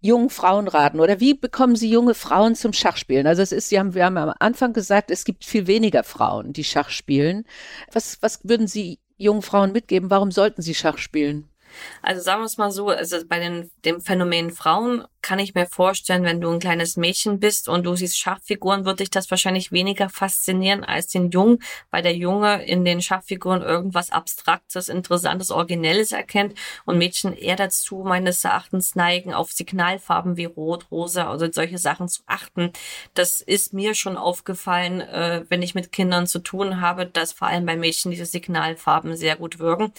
jungen Frauen raten? Oder wie bekommen Sie junge Frauen zum Schachspielen? Also es ist, Sie haben, wir haben am Anfang gesagt, es gibt viel weniger Frauen, die Schach spielen. Was, was würden Sie jungen Frauen mitgeben? Warum sollten sie Schach spielen? Also sagen wir es mal so, also bei den, dem Phänomen Frauen kann ich mir vorstellen, wenn du ein kleines Mädchen bist und du siehst Schachfiguren, wird dich das wahrscheinlich weniger faszinieren als den Jungen, weil der Junge in den Schachfiguren irgendwas Abstraktes, Interessantes, Originelles erkennt und Mädchen eher dazu meines Erachtens neigen, auf Signalfarben wie Rot, Rosa oder solche Sachen zu achten. Das ist mir schon aufgefallen, äh, wenn ich mit Kindern zu tun habe, dass vor allem bei Mädchen diese Signalfarben sehr gut wirken.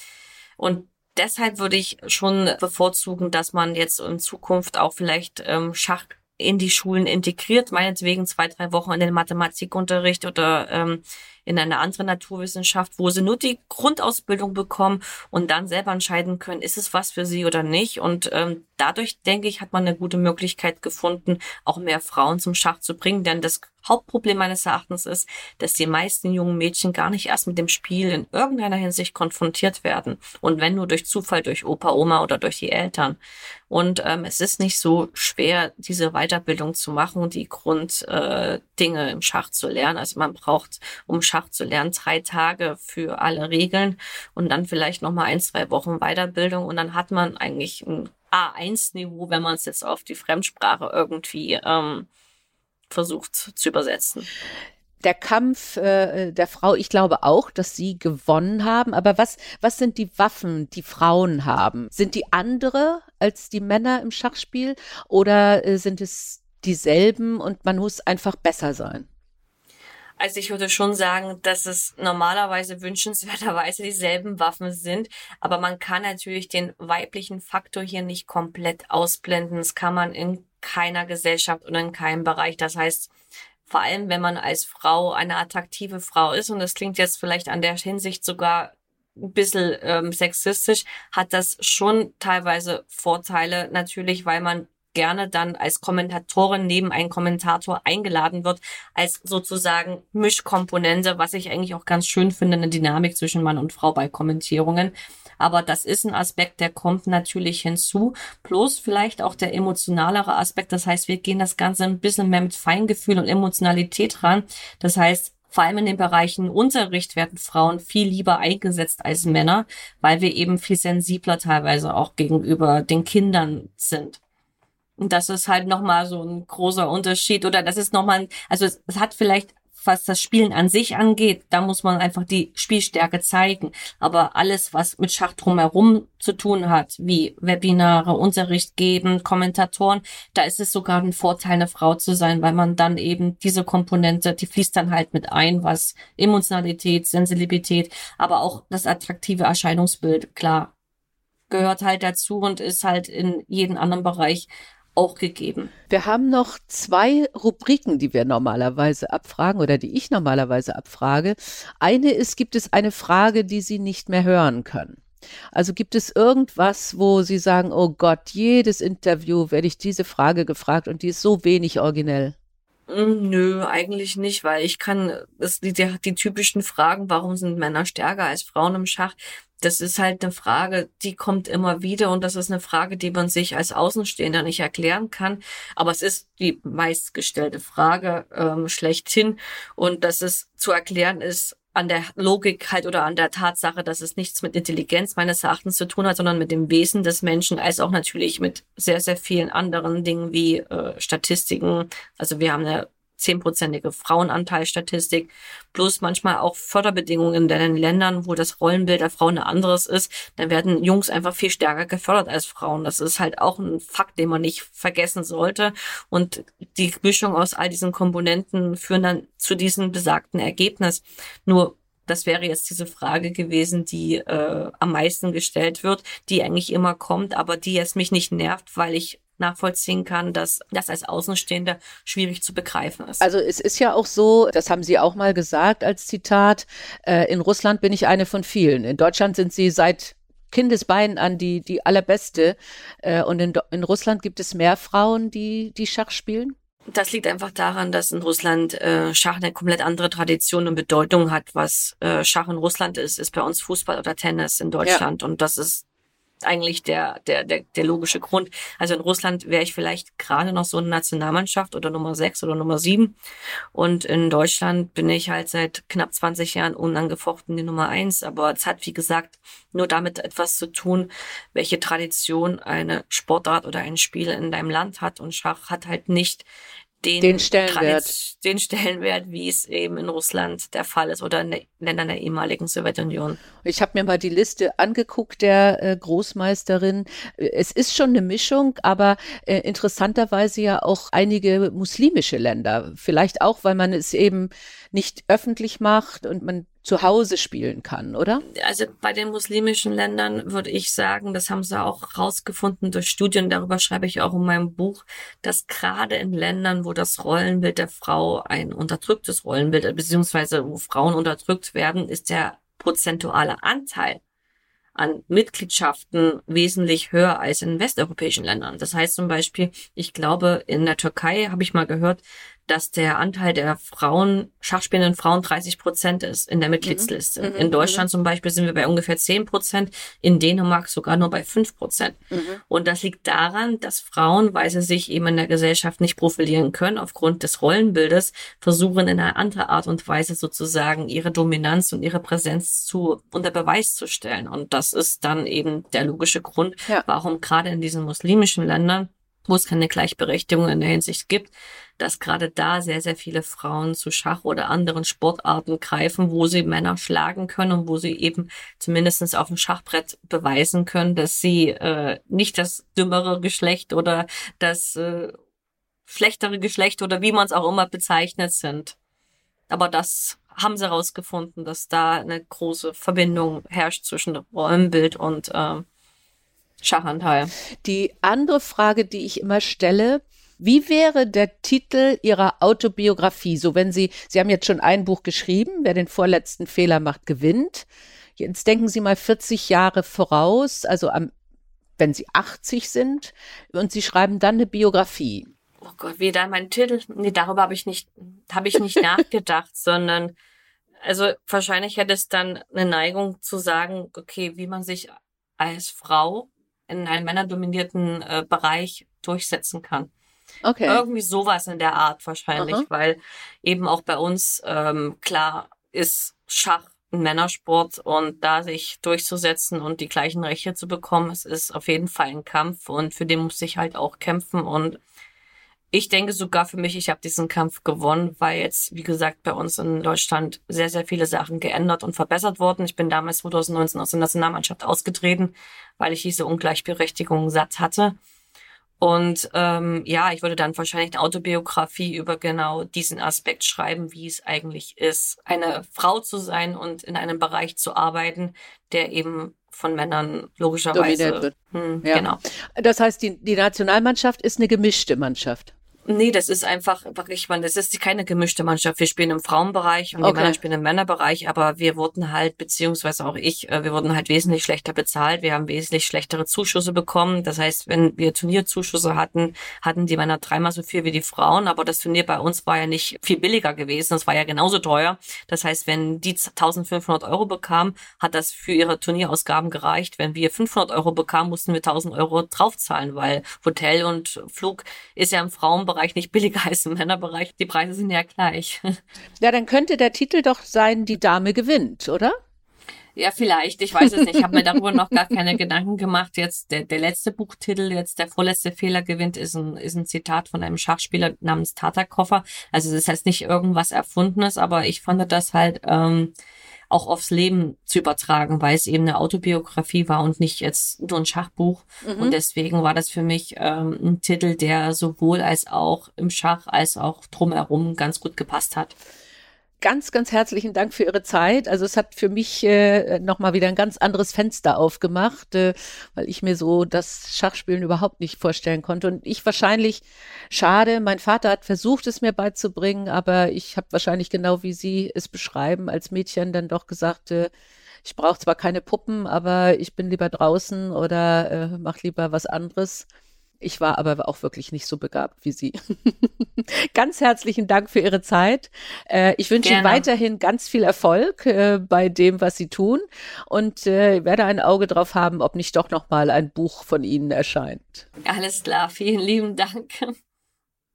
Und deshalb würde ich schon bevorzugen, dass man jetzt in Zukunft auch vielleicht ähm, Schach in die Schulen integriert, meinetwegen zwei, drei Wochen in den Mathematikunterricht oder ähm, in eine andere Naturwissenschaft, wo sie nur die Grundausbildung bekommen und dann selber entscheiden können, ist es was für sie oder nicht. Und ähm, dadurch, denke ich, hat man eine gute Möglichkeit gefunden, auch mehr Frauen zum Schach zu bringen. Denn das Hauptproblem meines Erachtens ist, dass die meisten jungen Mädchen gar nicht erst mit dem Spiel in irgendeiner Hinsicht konfrontiert werden. Und wenn nur durch Zufall, durch Opa, Oma oder durch die Eltern. Und ähm, es ist nicht so schwer, diese Weiterbildung zu machen die Grunddinge äh, im Schach zu lernen. Also man braucht, um Schach zu lernen, drei Tage für alle Regeln und dann vielleicht nochmal ein, zwei Wochen Weiterbildung und dann hat man eigentlich ein A1-Niveau, wenn man es jetzt auf die Fremdsprache irgendwie ähm, versucht zu übersetzen der Kampf äh, der Frau, ich glaube auch, dass sie gewonnen haben. Aber was, was sind die Waffen, die Frauen haben? Sind die andere als die Männer im Schachspiel oder äh, sind es dieselben und man muss einfach besser sein? Also ich würde schon sagen, dass es normalerweise wünschenswerterweise dieselben Waffen sind, aber man kann natürlich den weiblichen Faktor hier nicht komplett ausblenden. Das kann man in keiner Gesellschaft und in keinem Bereich. Das heißt, vor allem wenn man als Frau eine attraktive Frau ist, und das klingt jetzt vielleicht an der Hinsicht sogar ein bisschen ähm, sexistisch, hat das schon teilweise Vorteile, natürlich, weil man gerne dann als Kommentatorin neben einen Kommentator eingeladen wird, als sozusagen Mischkomponente, was ich eigentlich auch ganz schön finde, eine Dynamik zwischen Mann und Frau bei Kommentierungen. Aber das ist ein Aspekt, der kommt natürlich hinzu. Plus vielleicht auch der emotionalere Aspekt. Das heißt, wir gehen das Ganze ein bisschen mehr mit Feingefühl und Emotionalität ran. Das heißt, vor allem in den Bereichen Unterricht werden Frauen viel lieber eingesetzt als Männer, weil wir eben viel sensibler teilweise auch gegenüber den Kindern sind. Und das ist halt nochmal so ein großer Unterschied. Oder das ist nochmal, also es, es hat vielleicht was das Spielen an sich angeht, da muss man einfach die Spielstärke zeigen. Aber alles, was mit Schach drumherum zu tun hat, wie Webinare, Unterricht geben, Kommentatoren, da ist es sogar ein Vorteil, eine Frau zu sein, weil man dann eben diese Komponente, die fließt dann halt mit ein, was Emotionalität, Sensibilität, aber auch das attraktive Erscheinungsbild, klar, gehört halt dazu und ist halt in jedem anderen Bereich auch gegeben. Wir haben noch zwei Rubriken, die wir normalerweise abfragen oder die ich normalerweise abfrage. Eine ist, gibt es eine Frage, die Sie nicht mehr hören können? Also gibt es irgendwas, wo Sie sagen, oh Gott, jedes Interview werde ich diese Frage gefragt und die ist so wenig originell? Hm, nö, eigentlich nicht, weil ich kann, es, die, die typischen Fragen, warum sind Männer stärker als Frauen im Schach, das ist halt eine Frage, die kommt immer wieder und das ist eine Frage, die man sich als Außenstehender nicht erklären kann. Aber es ist die meistgestellte Frage ähm, schlechthin und dass es zu erklären ist an der Logik halt oder an der Tatsache, dass es nichts mit Intelligenz meines Erachtens zu tun hat, sondern mit dem Wesen des Menschen, als auch natürlich mit sehr, sehr vielen anderen Dingen wie äh, Statistiken. Also wir haben eine zehnprozentige Frauenanteilstatistik, plus manchmal auch Förderbedingungen in den Ländern, wo das Rollenbild der Frauen ein anderes ist, dann werden Jungs einfach viel stärker gefördert als Frauen. Das ist halt auch ein Fakt, den man nicht vergessen sollte. Und die Mischung aus all diesen Komponenten führen dann zu diesem besagten Ergebnis. Nur das wäre jetzt diese Frage gewesen, die äh, am meisten gestellt wird, die eigentlich immer kommt, aber die jetzt mich nicht nervt, weil ich nachvollziehen kann, dass das als Außenstehender schwierig zu begreifen ist. Also es ist ja auch so, das haben Sie auch mal gesagt als Zitat, äh, in Russland bin ich eine von vielen. In Deutschland sind Sie seit Kindesbeinen an die, die allerbeste. Äh, und in, in Russland gibt es mehr Frauen, die, die Schach spielen? Das liegt einfach daran, dass in Russland äh, Schach eine komplett andere Tradition und Bedeutung hat. Was äh, Schach in Russland ist, ist bei uns Fußball oder Tennis in Deutschland. Ja. Und das ist eigentlich der, der, der, der logische Grund. Also in Russland wäre ich vielleicht gerade noch so eine Nationalmannschaft oder Nummer sechs oder Nummer sieben. Und in Deutschland bin ich halt seit knapp 20 Jahren unangefochten die Nummer eins. Aber es hat, wie gesagt, nur damit etwas zu tun, welche Tradition eine Sportart oder ein Spiel in deinem Land hat. Und Schach hat halt nicht den, den Stellenwert. den Stellenwert, wie es eben in Russland der Fall ist oder in den Ländern der ehemaligen Sowjetunion. Ich habe mir mal die Liste angeguckt der äh, Großmeisterin. Es ist schon eine Mischung, aber äh, interessanterweise ja auch einige muslimische Länder. Vielleicht auch, weil man es eben nicht öffentlich macht und man zu Hause spielen kann, oder? Also bei den muslimischen Ländern würde ich sagen, das haben sie auch rausgefunden durch Studien, darüber schreibe ich auch in meinem Buch, dass gerade in Ländern, wo das Rollenbild der Frau ein unterdrücktes Rollenbild, beziehungsweise wo Frauen unterdrückt werden, ist der prozentuale Anteil an Mitgliedschaften wesentlich höher als in westeuropäischen Ländern. Das heißt zum Beispiel, ich glaube, in der Türkei habe ich mal gehört, dass der Anteil der Frauen, schachspielenden Frauen 30 Prozent ist in der mhm. Mitgliedsliste. Mhm. In Deutschland mhm. zum Beispiel sind wir bei ungefähr 10 Prozent, in Dänemark sogar nur bei 5 Prozent. Mhm. Und das liegt daran, dass Frauen, weil sie sich eben in der Gesellschaft nicht profilieren können, aufgrund des Rollenbildes, versuchen in einer anderen Art und Weise sozusagen ihre Dominanz und ihre Präsenz zu unter Beweis zu stellen. Und das ist dann eben der logische Grund, ja. warum gerade in diesen muslimischen Ländern wo es keine Gleichberechtigung in der Hinsicht gibt, dass gerade da sehr, sehr viele Frauen zu Schach oder anderen Sportarten greifen, wo sie Männer schlagen können und wo sie eben zumindestens auf dem Schachbrett beweisen können, dass sie äh, nicht das dümmere Geschlecht oder das äh, schlechtere Geschlecht oder wie man es auch immer bezeichnet sind. Aber das haben sie herausgefunden, dass da eine große Verbindung herrscht zwischen Rollenbild und äh, Schachanteil. Die andere Frage, die ich immer stelle, wie wäre der Titel Ihrer Autobiografie? So, wenn Sie, Sie haben jetzt schon ein Buch geschrieben, wer den vorletzten Fehler macht, gewinnt. Jetzt denken Sie mal 40 Jahre voraus, also am, wenn Sie 80 sind und Sie schreiben dann eine Biografie. Oh Gott, wie da mein Titel? Nee, darüber habe ich nicht, habe ich nicht nachgedacht, sondern also wahrscheinlich hätte es dann eine Neigung zu sagen, okay, wie man sich als Frau in einem männerdominierten äh, Bereich durchsetzen kann. Okay. Irgendwie sowas in der Art wahrscheinlich, Aha. weil eben auch bei uns ähm, klar ist Schach ein Männersport und da sich durchzusetzen und die gleichen Rechte zu bekommen, es ist auf jeden Fall ein Kampf und für den muss ich halt auch kämpfen und ich denke sogar für mich, ich habe diesen Kampf gewonnen, weil jetzt, wie gesagt, bei uns in Deutschland sehr, sehr viele Sachen geändert und verbessert wurden. Ich bin damals 2019 aus der Nationalmannschaft ausgetreten, weil ich diese Ungleichberechtigung satt hatte. Und ähm, ja, ich würde dann wahrscheinlich eine Autobiografie über genau diesen Aspekt schreiben, wie es eigentlich ist, eine Frau zu sein und in einem Bereich zu arbeiten, der eben von Männern logischerweise. Wird. Hm, ja. Genau. Das heißt, die, die Nationalmannschaft ist eine gemischte Mannschaft. Nee, das ist einfach wirklich, man, das ist keine gemischte Mannschaft. Wir spielen im Frauenbereich und okay. die Männer spielen im Männerbereich, aber wir wurden halt, beziehungsweise auch ich, äh, wir wurden halt wesentlich schlechter bezahlt. Wir haben wesentlich schlechtere Zuschüsse bekommen. Das heißt, wenn wir Turnierzuschüsse hatten, hatten die Männer dreimal so viel wie die Frauen, aber das Turnier bei uns war ja nicht viel billiger gewesen. Das war ja genauso teuer. Das heißt, wenn die 1500 Euro bekamen, hat das für ihre Turnierausgaben gereicht. Wenn wir 500 Euro bekamen, mussten wir 1000 Euro draufzahlen, weil Hotel und Flug ist ja im Frauenbereich Frauenbereich nicht billiger als im Männerbereich. Die Preise sind ja gleich. Ja, dann könnte der Titel doch sein, die Dame gewinnt, oder? Ja, vielleicht. Ich weiß es nicht. Ich habe mir darüber noch gar keine Gedanken gemacht. Jetzt der, der letzte Buchtitel, jetzt der vorletzte Fehler gewinnt, ist ein, ist ein Zitat von einem Schachspieler namens Tatakoffer. Also das heißt nicht irgendwas Erfundenes, aber ich fand das halt ähm, auch aufs Leben zu übertragen, weil es eben eine Autobiografie war und nicht jetzt nur ein Schachbuch. Mhm. Und deswegen war das für mich ähm, ein Titel, der sowohl als auch im Schach als auch drumherum ganz gut gepasst hat ganz, ganz herzlichen Dank für Ihre Zeit. Also es hat für mich äh, nochmal wieder ein ganz anderes Fenster aufgemacht, äh, weil ich mir so das Schachspielen überhaupt nicht vorstellen konnte. Und ich wahrscheinlich, schade, mein Vater hat versucht, es mir beizubringen, aber ich habe wahrscheinlich genau wie Sie es beschreiben, als Mädchen dann doch gesagt, äh, ich brauche zwar keine Puppen, aber ich bin lieber draußen oder äh, mach lieber was anderes. Ich war aber auch wirklich nicht so begabt wie Sie. ganz herzlichen Dank für Ihre Zeit. Äh, ich wünsche Ihnen weiterhin ganz viel Erfolg äh, bei dem, was Sie tun und äh, werde ein Auge drauf haben, ob nicht doch noch mal ein Buch von Ihnen erscheint. Alles klar, vielen lieben Dank.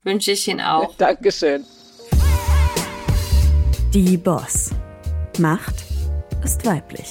wünsche ich Ihnen auch. Dankeschön. Die Boss. Macht ist weiblich.